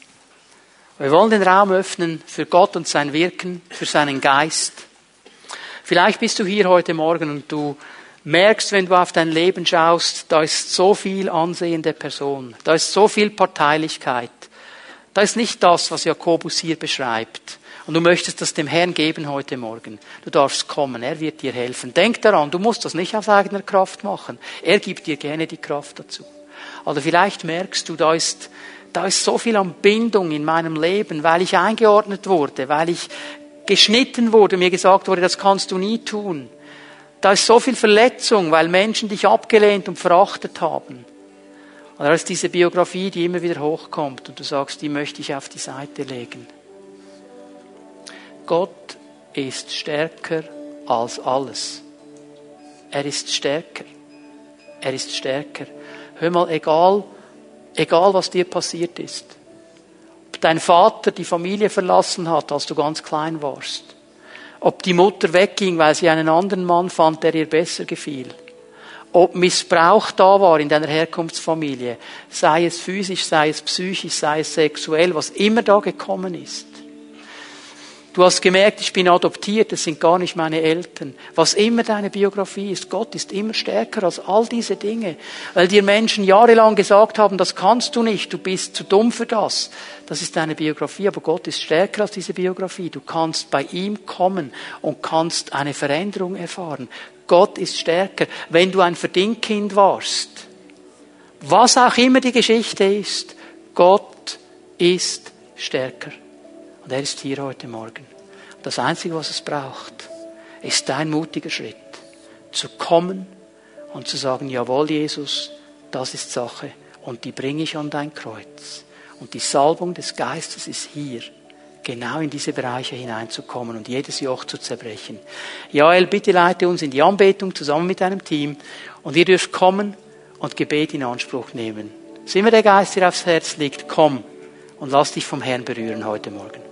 Wir wollen den Raum öffnen für Gott und sein Wirken, für seinen Geist. Vielleicht bist du hier heute Morgen und du merkst, wenn du auf dein Leben schaust, da ist so viel Ansehen der Person, da ist so viel Parteilichkeit. Da ist nicht das, was Jakobus hier beschreibt. Und du möchtest das dem Herrn geben heute Morgen. Du darfst kommen, er wird dir helfen. Denk daran, du musst das nicht aus eigener Kraft machen. Er gibt dir gerne die Kraft dazu. Oder vielleicht merkst du, da ist, da ist so viel an Bindung in meinem Leben, weil ich eingeordnet wurde, weil ich geschnitten wurde, mir gesagt wurde, das kannst du nie tun. Da ist so viel Verletzung, weil Menschen dich abgelehnt und verachtet haben. Und da ist diese Biografie, die immer wieder hochkommt und du sagst, die möchte ich auf die Seite legen. Gott ist stärker als alles. Er ist stärker. Er ist stärker. Hör mal, egal, egal was dir passiert ist. Ob dein Vater die Familie verlassen hat, als du ganz klein warst. Ob die Mutter wegging, weil sie einen anderen Mann fand, der ihr besser gefiel. ob Missbrauch da war in deiner Herkunftsfamilie, sei es physisch, sei es psychisch, sei es sexuell, was immer da gekommen ist. Du hast gemerkt, ich bin adoptiert, das sind gar nicht meine Eltern. Was immer deine Biografie ist, Gott ist immer stärker als all diese Dinge. Weil dir Menschen jahrelang gesagt haben, das kannst du nicht, du bist zu dumm für das. Das ist deine Biografie, aber Gott ist stärker als diese Biografie. Du kannst bei ihm kommen und kannst eine Veränderung erfahren. Gott ist stärker. Wenn du ein Verdingkind warst, was auch immer die Geschichte ist, Gott ist stärker. Und er ist hier heute Morgen. Das Einzige, was es braucht, ist dein mutiger Schritt, zu kommen und zu sagen, jawohl, Jesus, das ist Sache und die bringe ich an dein Kreuz. Und die Salbung des Geistes ist hier, genau in diese Bereiche hineinzukommen und jedes Joch zu zerbrechen. Joel, bitte leite uns in die Anbetung zusammen mit deinem Team und ihr dürft kommen und Gebet in Anspruch nehmen. Sind wir der Geist, der aufs Herz liegt, komm und lass dich vom Herrn berühren heute Morgen.